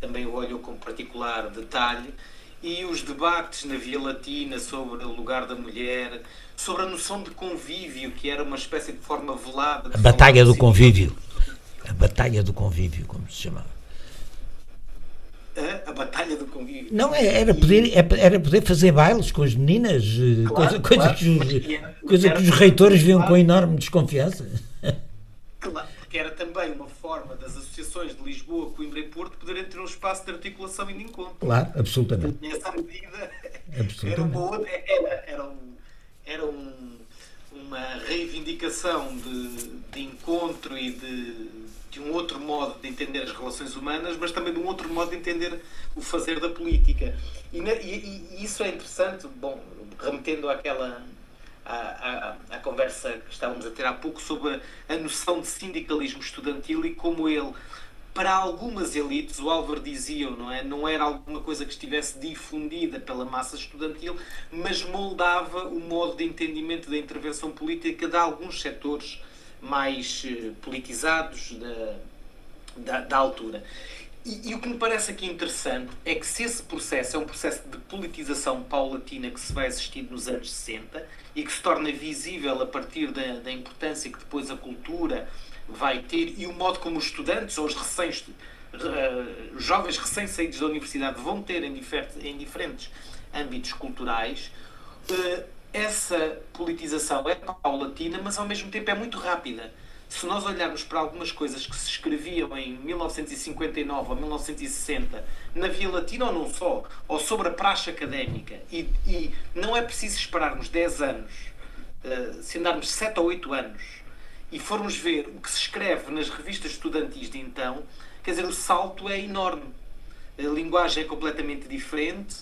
também o olhou com particular detalhe e os debates na Via Latina sobre o lugar da mulher, sobre a noção de convívio, que era uma espécie de forma velada. A Batalha do Convívio. A Batalha do Convívio, como se chamava. A, a Batalha do Convívio. Não, é, era poder, é, era poder fazer bailes com as meninas, eh, claro, coisa, coisa, claro. que, os, coisa que os reitores viam com enorme desconfiança. Claro que era também uma forma das associações de Lisboa, Coimbra e Porto ter um espaço de articulação e de encontro. Claro, absolutamente. Nessa medida, era, uma outra, era, era, um, era um, uma reivindicação de, de encontro e de, de um outro modo de entender as relações humanas, mas também de um outro modo de entender o fazer da política. E, e, e isso é interessante, bom, remetendo àquela à, à, à, conversa que estávamos a ter há pouco sobre a noção de sindicalismo estudantil e como ele, para algumas elites, o Álvaro dizia, não é? Não era alguma coisa que estivesse difundida pela massa estudantil, mas moldava o modo de entendimento da intervenção política de alguns setores mais eh, politizados da, da, da altura. E, e, o que me parece aqui interessante é que se esse processo é um processo de politização paulatina que se vai assistir nos anos 60 e que se torna visível a partir da, da importância que depois a cultura vai ter e o modo como os estudantes ou os recém, uh, jovens recém-saídos da universidade vão ter em, em diferentes âmbitos culturais, uh, essa politização é paulatina, mas ao mesmo tempo é muito rápida. Se nós olharmos para algumas coisas que se escreviam em 1959 ou 1960 na Via Latina ou não só, ou sobre a praxe académica, e, e não é preciso esperarmos 10 anos, uh, se andarmos 7 ou 8 anos, e formos ver o que se escreve nas revistas estudantis de então, quer dizer, o salto é enorme. A linguagem é completamente diferente,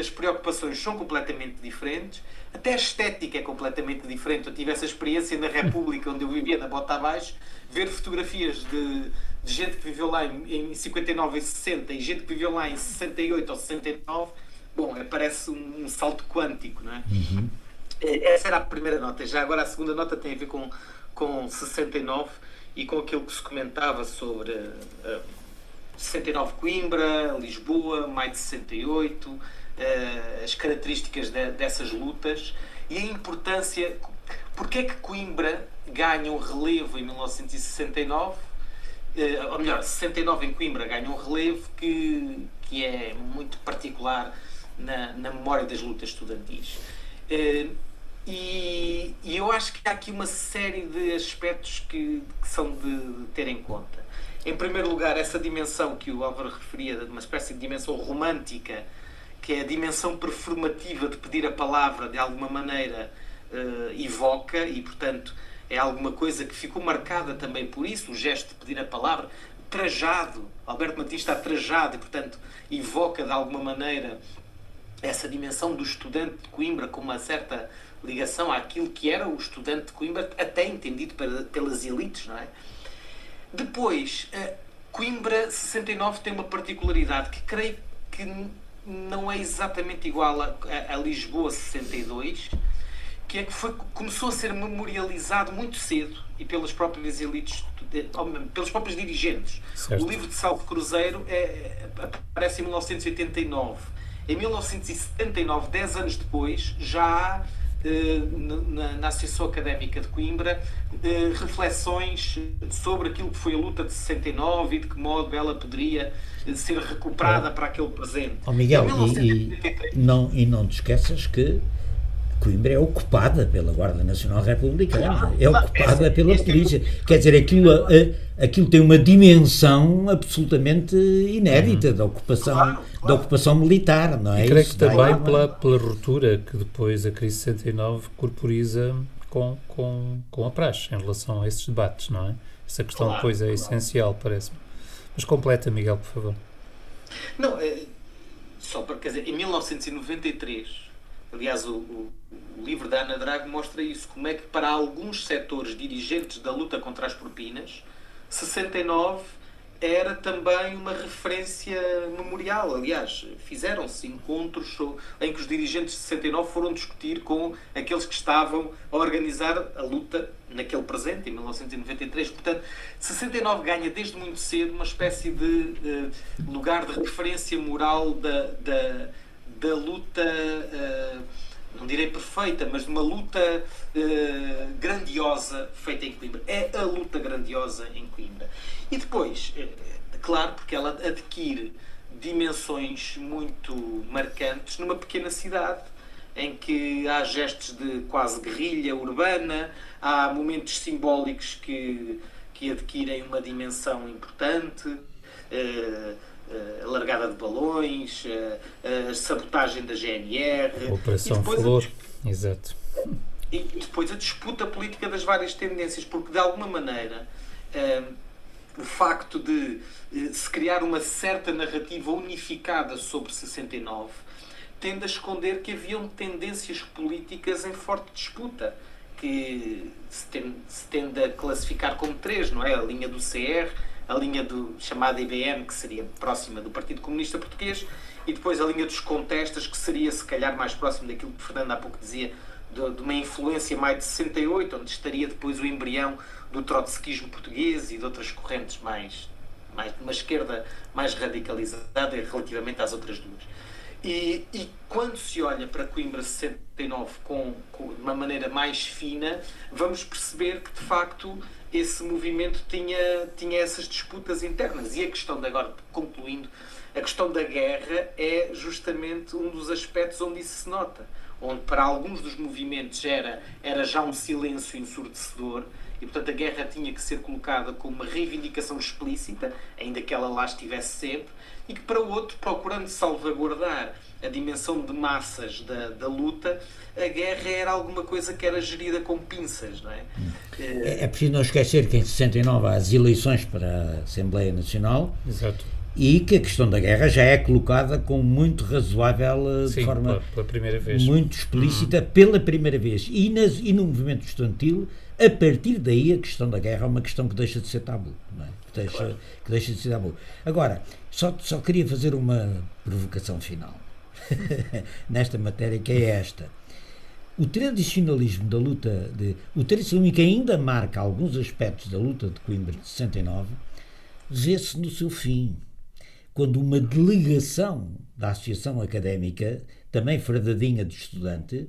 as preocupações são completamente diferentes, até a estética é completamente diferente. Eu tive essa experiência na República, onde eu vivia na Bota Abaixo, ver fotografias de, de gente que viveu lá em, em 59 e 60 e gente que viveu lá em 68 ou 69, bom, é, parece um, um salto quântico, não é? Uhum. Essa era a primeira nota. Já agora a segunda nota tem a ver com, com 69 e com aquilo que se comentava sobre uh, 69 Coimbra, Lisboa, maio de 68, uh, as características de, dessas lutas e a importância. Porque é que Coimbra ganha um relevo em 1969? Uh, ou melhor, 69 em Coimbra ganha um relevo que, que é muito particular na, na memória das lutas estudantis. Uh, e, e, eu acho que há aqui uma série de aspectos que, que são de, de ter em conta. Em primeiro lugar, essa dimensão que o Álvaro referia, de uma espécie de dimensão romântica, que é a dimensão performativa de pedir a palavra, de alguma maneira uh, evoca e, portanto, é alguma coisa que ficou marcada também por isso, o gesto de pedir a palavra, trajado. Alberto Martins está trajado e, portanto, evoca de alguma maneira essa dimensão do estudante de Coimbra com uma certa ligação àquilo que era o estudante de Coimbra, até entendido pelas elites, não é? Depois, Coimbra 69 tem uma particularidade que creio que não é exatamente igual a, a, a Lisboa 62, que é que foi, começou a ser memorializado muito cedo e pelas próprias elites, pelos próprios dirigentes. Certo. O livro de Salvo Cruzeiro é, aparece em 1989. Em 1979, 10 anos depois, já há eh, na, na Associação Académica de Coimbra reflexões sobre aquilo que foi a luta de 69 e de que modo ela poderia eh, ser recuperada é. para aquele presente. Oh, Miguel, e, e, não, e não te esqueças que Coimbra é ocupada pela Guarda Nacional Republicana, claro, é ocupada pela polícia. Quer dizer, aquilo, aquilo tem uma dimensão absolutamente inédita uhum. da, ocupação, claro, claro. da ocupação militar, não é? E creio que também pela, pela ruptura que depois a crise 69 corporiza com, com, com a praxe em relação a esses debates, não é? Essa questão depois é essencial, parece-me. Mas completa, Miguel, por favor. Não, é, só para, quer dizer, em 1993, aliás, o, o o livro da Ana Drago mostra isso, como é que para alguns setores dirigentes da luta contra as propinas, 69 era também uma referência memorial. Aliás, fizeram-se encontros em que os dirigentes de 69 foram discutir com aqueles que estavam a organizar a luta naquele presente, em 1993. Portanto, 69 ganha desde muito cedo uma espécie de uh, lugar de referência moral da, da, da luta. Uh, não direi perfeita, mas de uma luta uh, grandiosa feita em Coimbra. É a luta grandiosa em Coimbra. E depois, uh, claro, porque ela adquire dimensões muito marcantes numa pequena cidade em que há gestos de quase guerrilha urbana, há momentos simbólicos que, que adquirem uma dimensão importante. Uh, a largada de balões, a, sabotagem da GNR. Operação Flor, a, exato. E depois a disputa política das várias tendências, porque de alguma maneira um, o facto de se criar uma certa narrativa unificada sobre 69 tende a esconder que haviam tendências políticas em forte disputa que se tende, se tende a classificar como três, não é? A linha do CR, a linha do chamada IBM, que seria próxima do Partido Comunista Português, e depois a linha dos contestas, que seria se calhar mais próximo daquilo que Fernando há pouco dizia, de, de uma influência mais de 68, onde estaria depois o embrião do trotskismo português e de outras correntes mais, mais de uma esquerda mais radicalizada relativamente às outras duas. E, e, quando se olha para Coimbra 69 com, com, de uma maneira mais fina, vamos perceber que de facto esse movimento tinha, tinha essas disputas internas. E a questão de agora, concluindo, a questão da guerra é justamente um dos aspectos onde isso se nota. Onde para alguns dos movimentos era, era já um silêncio ensurdecedor e, portanto, a guerra tinha que ser colocada como uma reivindicação explícita, ainda que ela lá estivesse sempre, e que para o outro, procurando salvaguardar a dimensão de massas da, da luta, a guerra era alguma coisa que era gerida com pinças, não é? É, é preciso não esquecer que em 69 há as eleições para a Assembleia Nacional. Exato. e que a questão da guerra já é colocada com muito razoável, Sim, de forma pela, pela primeira vez. muito explícita, uhum. pela primeira vez. E, nas, e no movimento estudantil, a partir daí, a questão da guerra é uma questão que deixa de ser tabu. Não é? que, deixa, claro. que deixa de ser tabu. Agora, só, só queria fazer uma provocação final nesta matéria, que é esta. O tradicionalismo da luta, de, o tradicionalismo que ainda marca alguns aspectos da luta de Coimbra de 69, vê-se no seu fim quando uma delegação da Associação Académica, também fradadinha de estudante,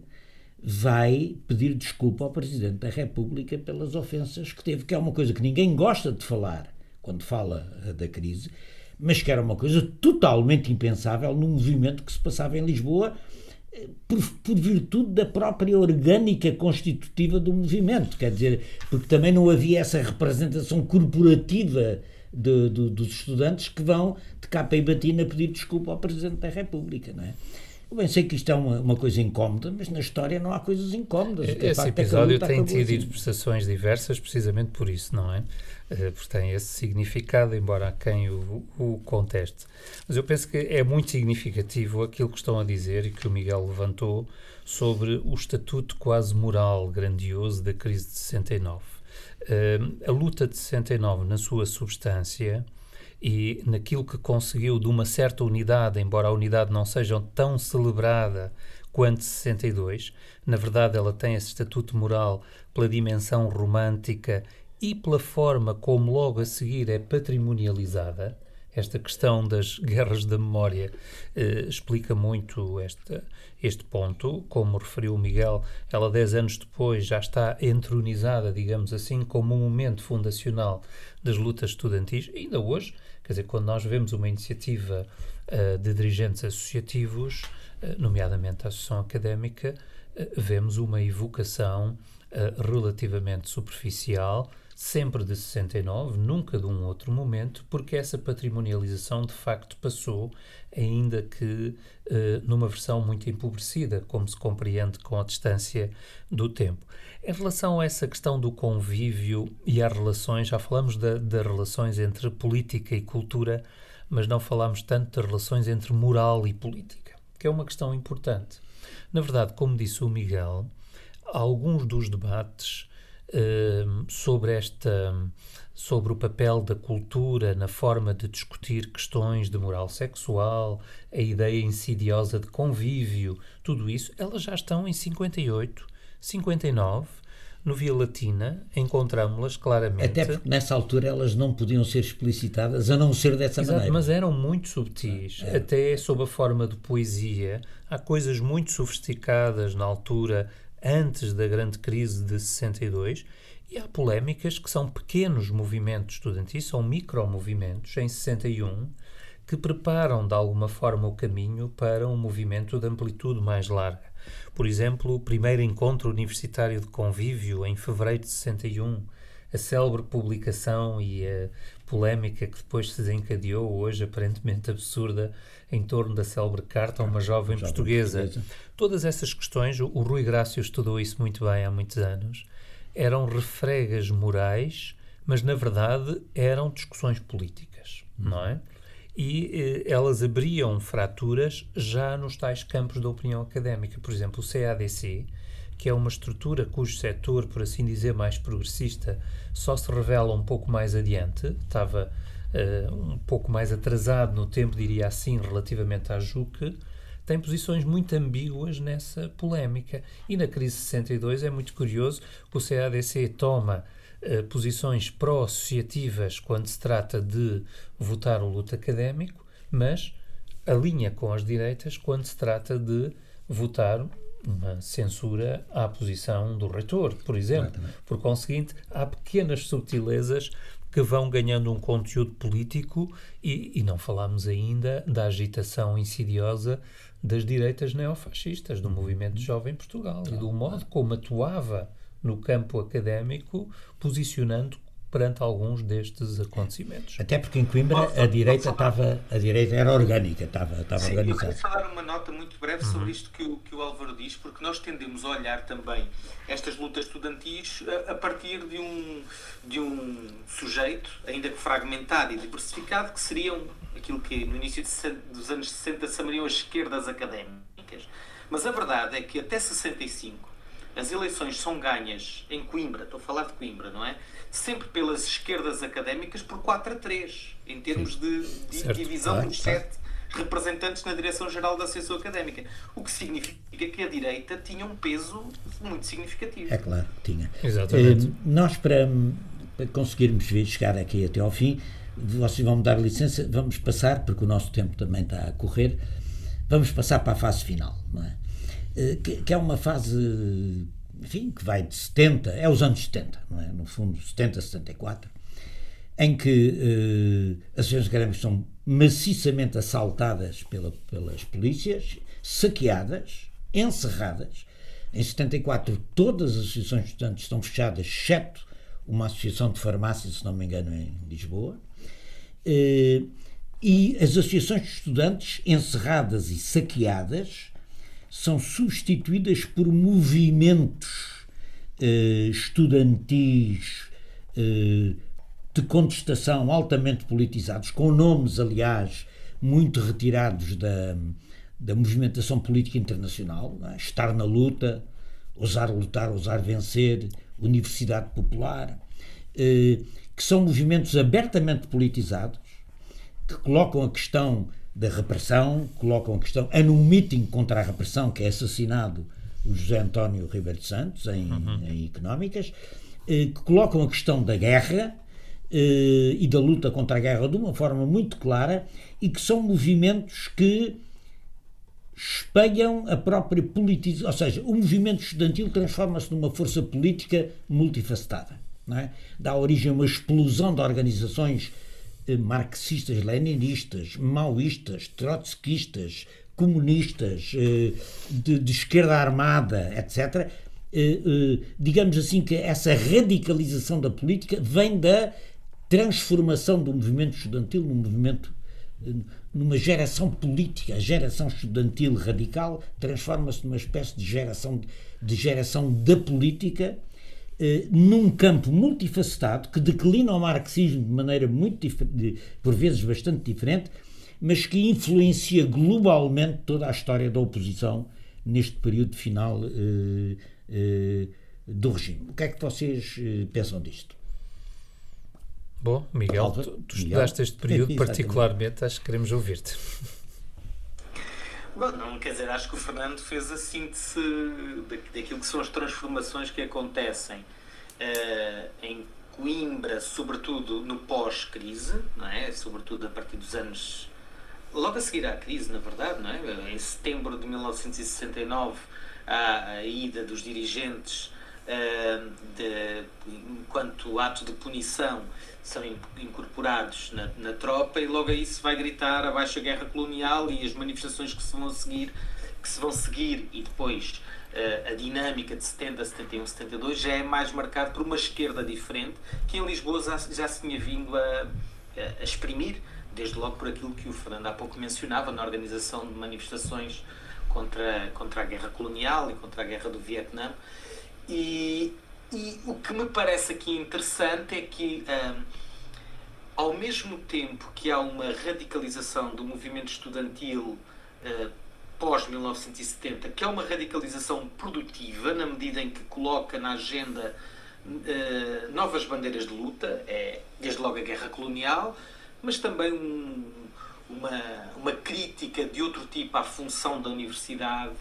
vai pedir desculpa ao Presidente da República pelas ofensas que teve, que é uma coisa que ninguém gosta de falar quando fala eh, da crise, mas que era uma coisa totalmente impensável num movimento que se passava em Lisboa eh, por, por, virtude da própria orgânica constitutiva do movimento, quer dizer, porque também não havia essa representação corporativa de, de, dos estudantes que vão de capa e batina pedir desculpa ao Presidente da República, não é? Eu bem sei que isto é uma, uma coisa incómoda, mas na história não há coisas incómodas. Esse episódio é tem tido assim. interpretações diversas precisamente por isso, não é? Uh, porque tem esse significado, embora quem o, o conteste. Mas eu penso que é muito significativo aquilo que estão a dizer e que o Miguel levantou sobre o estatuto quase moral grandioso da crise de 69. Uh, a luta de 69, na sua substância e naquilo que conseguiu de uma certa unidade, embora a unidade não seja tão celebrada quanto 62, na verdade ela tem esse estatuto moral pela dimensão romântica e pela forma como logo a seguir é patrimonializada. Esta questão das guerras da memória eh, explica muito esta, este ponto. Como referiu o Miguel, ela, dez anos depois, já está entronizada, digamos assim, como um momento fundacional das lutas estudantis. E ainda hoje, quer dizer, quando nós vemos uma iniciativa uh, de dirigentes associativos, uh, nomeadamente a Associação Académica, uh, vemos uma evocação relativamente superficial sempre de 69, nunca de um outro momento, porque essa patrimonialização de facto passou, ainda que uh, numa versão muito empobrecida, como se compreende com a distância do tempo. Em relação a essa questão do convívio e às relações, já falamos das relações entre política e cultura, mas não falamos tanto das relações entre moral e política, que é uma questão importante. Na verdade, como disse o Miguel, alguns dos debates Ehm, sobre esta sobre o papel da cultura na forma de discutir questões de moral sexual, a ideia insidiosa de convívio, tudo isso, elas já estão em 58, 59. No Via Latina, encontramos-las claramente. Até porque nessa altura elas não podiam ser explicitadas, a não ser dessa Exato, maneira. Mas eram muito subtis, é. até sob a forma de poesia. Há coisas muito sofisticadas na altura antes da grande crise de 62, e há polémicas que são pequenos movimentos estudantis, são micromovimentos, em 61, que preparam de alguma forma o caminho para um movimento de amplitude mais larga. Por exemplo, o primeiro encontro universitário de convívio, em fevereiro de 61, a célebre publicação e a polémica que depois se desencadeou, hoje aparentemente absurda, em torno da célebre carta a uma jovem, jovem portuguesa. portuguesa. Todas essas questões, o, Rui Grácio estudou isso muito bem há muitos anos, eram refregas morais, mas na verdade eram discussões políticas, hum. não é? E eh, elas abriam fraturas já nos tais campos da opinião académica. Por exemplo, o CADC, que é uma estrutura cujo setor, por assim dizer, mais progressista, só se revela um pouco mais adiante, estava um pouco mais atrasado no tempo, diria assim, relativamente à JUC, tem posições muito ambíguas nessa polémica. E na crise 62 é muito curioso que o CADC toma uh, posições pró-associativas quando se trata de votar o luto académico, mas alinha com as direitas quando se trata de votar uma censura à posição do reitor, por exemplo. Por conseguinte, há pequenas subtilezas que vão ganhando um conteúdo político e, e não falamos ainda da agitação insidiosa das direitas neofascistas, do movimento jovem Portugal e do modo como atuava no campo académico, posicionando perante alguns destes acontecimentos. Até porque em Coimbra a direita estava, a direita era orgânica, estava, estava Sim, organizada. Eu quero só dar uma nota muito breve uhum. sobre isto que o, que o Álvaro diz, porque nós tendemos a olhar também estas lutas estudantis a, a partir de um, de um sujeito, ainda que fragmentado e diversificado, que seriam aquilo que no início dos anos 60 se chamariam as esquerdas académicas. Mas a verdade é que até 65 as eleições são ganhas em Coimbra, estou a falar de Coimbra, não é? Sempre pelas esquerdas académicas por 4 a 3, em termos de, de divisão dos sete representantes na Direção-Geral da Associação Académica. O que significa que a direita tinha um peso muito significativo. É claro, tinha. Exatamente. Eh, nós, para, para conseguirmos chegar aqui até ao fim, vocês vão me dar licença, vamos passar, porque o nosso tempo também está a correr, vamos passar para a fase final, não é? Eh, que, que é uma fase, enfim, que vai de 70, é os anos 70, não é? No fundo, 70, 74, em que eh, as associações académicas são maciçamente assaltadas pela, pelas polícias, saqueadas, encerradas. Em 74, todas as associações de estudantes estão fechadas, exceto uma associação de farmácia, se não me engano, em Lisboa. Eh, e as associações de estudantes encerradas e saqueadas são substituídas por movimentos eh, estudantis eh, de contestação altamente politizados, com nomes, aliás, muito retirados da, da movimentação política internacional, é? estar na luta, ousar lutar, ousar vencer, Universidade Popular, eh, que são movimentos abertamente politizados, que colocam a questão da repressão, colocam a questão. Há num meeting contra a repressão que é assassinado o José António Ribeiro de Santos, em, uhum. em Económicas, eh, que colocam a questão da guerra eh, e da luta contra a guerra de uma forma muito clara e que são movimentos que espelham a própria politização, ou seja, o movimento estudantil transforma-se numa força política multifacetada. É? Dá origem a uma explosão de organizações marxistas, leninistas, maoístas, trotskistas, comunistas, eh, de, de esquerda armada, etc. Eh, digamos assim que essa radicalização da política vem da transformação do movimento estudantil num movimento numa geração política, a geração estudantil radical transforma-se numa espécie de geração de geração da política eh, num campo multifacetado que declina o marxismo de maneira muito por vezes bastante diferente, mas que influencia globalmente toda a história da oposição neste período final eh, eh, do regime. O que é que vocês eh, pensam disto? Bom, Miguel, tu, tu Miguel? estudaste este período particularmente, acho que queremos ouvir-te. Não, quer dizer, acho que o Fernando fez a síntese daquilo que são as transformações que acontecem uh, em Coimbra, sobretudo no pós-crise, não é? Sobretudo a partir dos anos. Logo a seguir à crise, na verdade, não é? Em setembro de 1969, há a ida dos dirigentes de, enquanto ato de punição são incorporados na, na, tropa e logo aí se vai gritar a guerra colonial e as manifestações que se vão seguir que se vão seguir e depois uh, a dinâmica de 70, 71, 72 já é mais marcado por uma esquerda diferente que em Lisboa já, já se tinha vindo a, a, exprimir desde logo por aquilo que o Fernando há pouco mencionava na organização de manifestações contra, contra a guerra colonial e contra a guerra do Vietnã e, e o que me parece aqui interessante é que, um, ao mesmo tempo que há uma radicalização do movimento estudantil uh, pós-1970, que é uma radicalização produtiva, na medida em que coloca na agenda uh, novas bandeiras de luta, é desde logo a guerra colonial, mas também um, uma, uma crítica de outro tipo à função da universidade,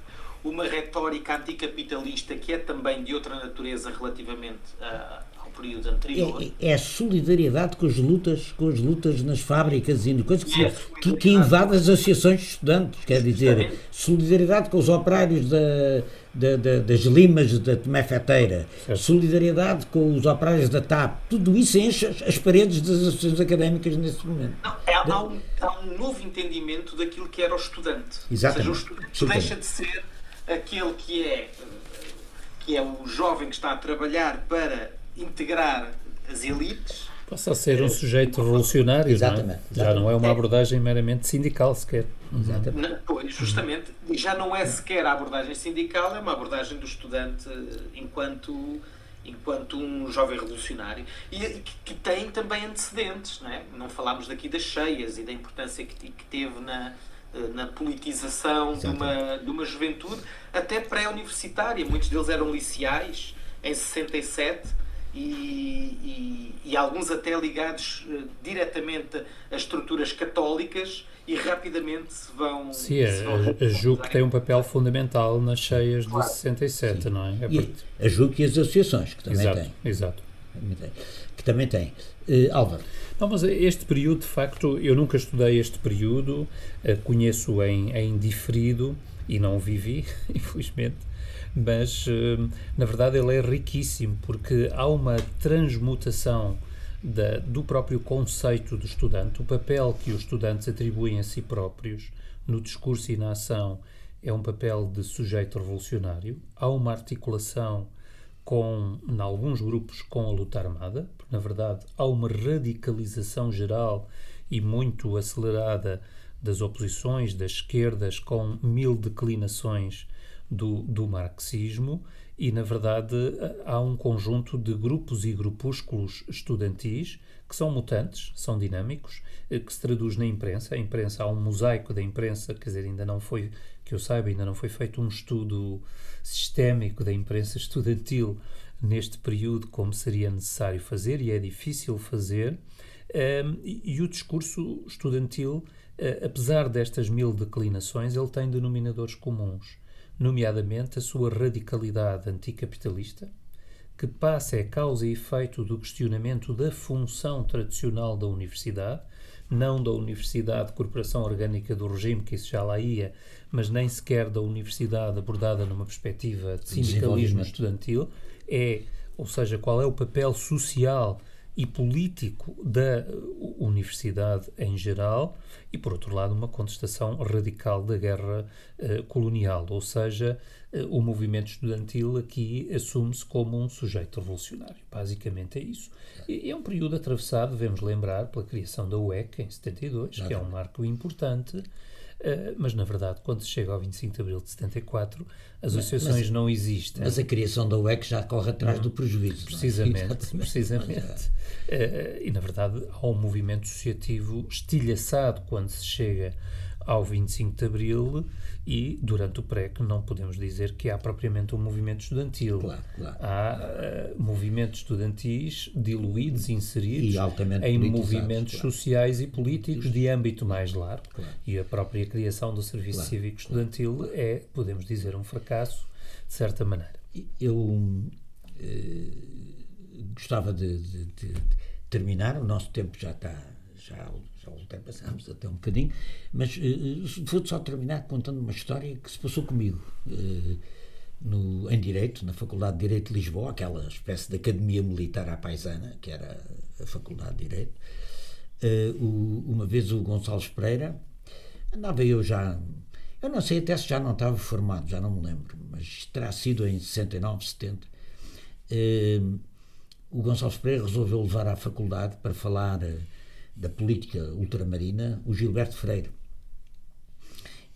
uma retórica anticapitalista que é também de outra natureza relativamente uh, ao período anterior. É, é, a solidariedade com as lutas, com as lutas nas fábricas e coisas que, é que, que invade as associações de estudantes, quer dizer, solidariedade com os operários da, da, da, das limas da Tomé-Feteira, solidariedade com os operários da TAP, tudo isso enche as, as paredes das associações académicas nesse momento. Não, é, há, um, há, um, novo entendimento daquilo que era o estudante. Exatamente. Ou seja, o estudante deixa de ser aquele que é, que é o jovem que está a trabalhar para integrar as elites. Passa a ser um sujeito revolucionário, exatamente, não é? exatamente. Já não é uma abordagem meramente sindical sequer. Exatamente. pois, justamente, já não é sequer a abordagem sindical, é uma abordagem do estudante enquanto enquanto um jovem revolucionário e que, que tem também antecedentes, não é? Não falámos daqui das cheias e da importância que, que teve na, na politização de uma, de uma juventude até pré-universitária. Muitos deles eram liceais em 67 e, e, e alguns até ligados uh, diretamente a estruturas católicas e rapidamente se vão. Sim, se vão a, a JUC tem um papel fundamental nas cheias claro. de 67, Sim. não é? é e a JUC e as associações, que também exato, têm. Exato. Que também têm. Uh, Álvaro. Não, mas este período, de facto, eu nunca estudei este período, uh, conheço em, em diferido e não vivi, infelizmente mas uh, na verdade ele é riquíssimo porque há uma transmutação da, do próprio conceito do estudante, o papel que os estudantes atribuem a si próprios no discurso e na ação é um papel de sujeito revolucionário. Há uma articulação com, em alguns grupos, com a luta armada, porque na verdade há uma radicalização geral e muito acelerada das oposições, das esquerdas, com mil declinações do, do marxismo e, na verdade, há um conjunto de grupos e grupúsculos estudantis que são mutantes, são dinâmicos, eh, que se traduz na imprensa. A imprensa, há um mosaico da imprensa, quer dizer, ainda não foi, que eu saiba, ainda não foi feito um estudo sistémico da imprensa estudantil neste período, como seria necessário fazer, e é difícil fazer. Um, e, e, o discurso estudantil, uh, apesar destas mil declinações, ele tem denominadores comuns nomeadamente a sua radicalidade anticapitalista, que passa a causa e efeito do questionamento da função tradicional da universidade, não da universidade corporação orgânica do regime, que isso já lá ia, mas nem sequer da universidade abordada numa perspectiva de sindicalismo estudantil, é, ou seja, qual é o papel social e político da universidade em geral e, por outro lado, uma contestação radical da guerra uh, colonial, ou seja, uh, o movimento estudantil aqui assume-se como um sujeito revolucionário. Basicamente é isso. E é um período atravessado, devemos lembrar, pela criação da UEC em 72, que é um marco importante Uh, mas, na verdade, quando se chega ao 25 de abril de 74, as associações mas, não existem. Mas a criação da UEC já corre atrás do prejuízo. Precisamente, é? precisamente. Uh, e, na verdade, há um movimento associativo estilhaçado quando se chega ao 25 de Abril e durante o PREC não podemos dizer que há propriamente um movimento estudantil. Claro, claro. Há uh, movimentos estudantis diluídos, inseridos em movimentos claro. sociais e políticos de âmbito mais largo. E a própria criação do Serviço Cívico Estudantil é, podemos dizer, um fracasso, de certa maneira. Eu uh, gostava de, de, de terminar, o nosso tempo já está já já ultrapassámos até um bocadinho, mas uh, vou só terminar contando uma história que se passou comigo uh, no, em Direito, na Faculdade de Direito de Lisboa, aquela espécie de academia militar à paisana, que era a Faculdade de Direito. Uh, o, uma vez o Gonçalves Pereira, andava eu já, eu não sei até se já não estava formado, já não me lembro, mas terá sido em 69, 70. Uh, o Gonçalves Pereira resolveu levar à faculdade para falar da política ultramarina, o Gilberto Freire.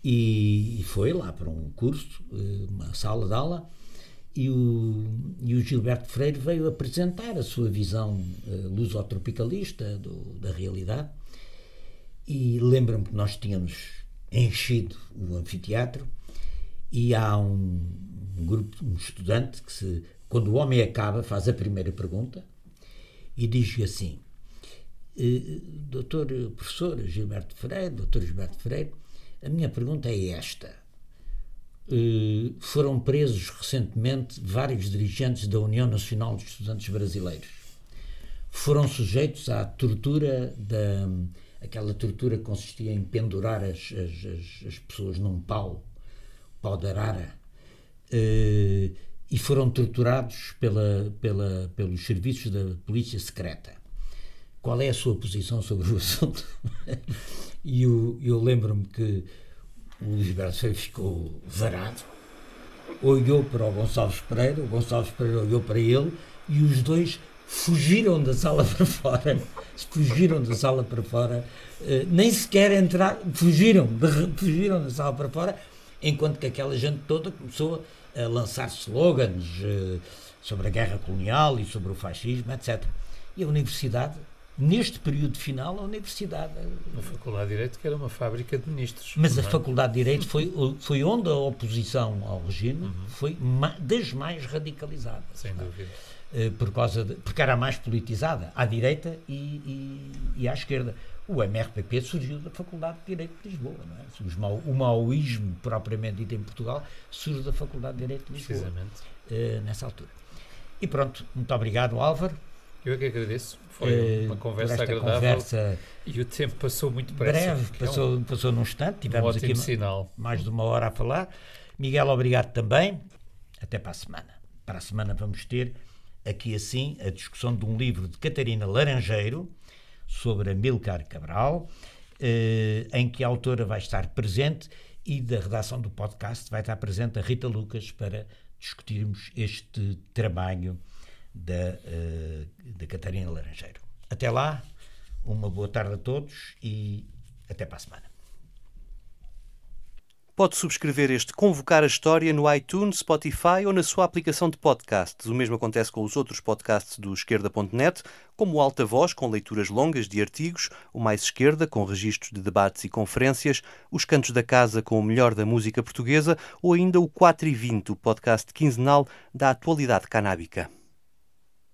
E, foi lá para um curso, eh, uma sala de aula, e o, e o Gilberto Freire veio apresentar a sua visão uh, lusotropicalista do, da realidade. E lembro-me que nós tínhamos enchido o anfiteatro e há um, um grupo, um estudante que se, quando o homem acaba, faz a primeira pergunta e diz-lhe assim: doutor professor Gilberto Freire, doutor Gilberto Freire, a minha pergunta é esta. Eh, foram presos recentemente vários dirigentes da União Nacional de Estudantes Brasileiros. Foram sujeitos à tortura da aquela tortura que consistia em pendurar as, as, as pessoas num pau, pau de arara, eh, e foram torturados pela, pela, pelos serviços da polícia secreta qual é a sua posição sobre o assunto. e eu, eu lembro-me que o Luís Berceiro ficou varado, olhou para o Gonçalves Pereira, o Gonçalves Pereira olhou para ele e os dois fugiram da sala para fora, fugiram da sala para fora, uh, nem sequer entrar, fugiram, fugiram da sala para fora, enquanto que aquela gente toda começou a lançar slogans uh, sobre a guerra colonial e sobre o fascismo, etc. E a universidade neste período final, a Universidade. A Faculdade de Direito, que era uma fábrica de ministros. Mas a é? Faculdade de Direito foi, foi onde a oposição ao regime uhum. foi das mais radicalizadas. Sem dúvida. Eh, por causa de, porque era a mais politizada, à direita e, e, e à esquerda. O MRPP surgiu da Faculdade de Direito de Lisboa. Não é? O maoísmo, propriamente dito em Portugal, surge da Faculdade de Direito de Lisboa. Precisamente. Uh, nessa altura. E pronto, muito obrigado, Álvaro. Eu é que agradeço. Foi uma conversa agradável. Conversa e o tempo passou muito depressa. Breve, passou, é um, passou num instante. Tivemos um aqui sinal. mais de uma hora a falar. Miguel, obrigado também. Até para a semana. Para a semana vamos ter aqui assim a discussão de um livro de Catarina Laranjeiro sobre Amilcar Cabral, eh, em que a autora vai estar presente e da redação do podcast vai estar presente a Rita Lucas para discutirmos este trabalho da, uh, da Catarina Laranjeiro. Até lá, uma boa tarde a todos e até para a semana. Pode subscrever este Convocar a História no iTunes, Spotify ou na sua aplicação de podcasts. O mesmo acontece com os outros podcasts do Esquerda.net, como o Alta Voz, com leituras longas de artigos, o Mais Esquerda, com registros de debates e conferências, os Cantos da Casa, com o melhor da música portuguesa, ou ainda o 4 e 20, o podcast quinzenal da atualidade canábica.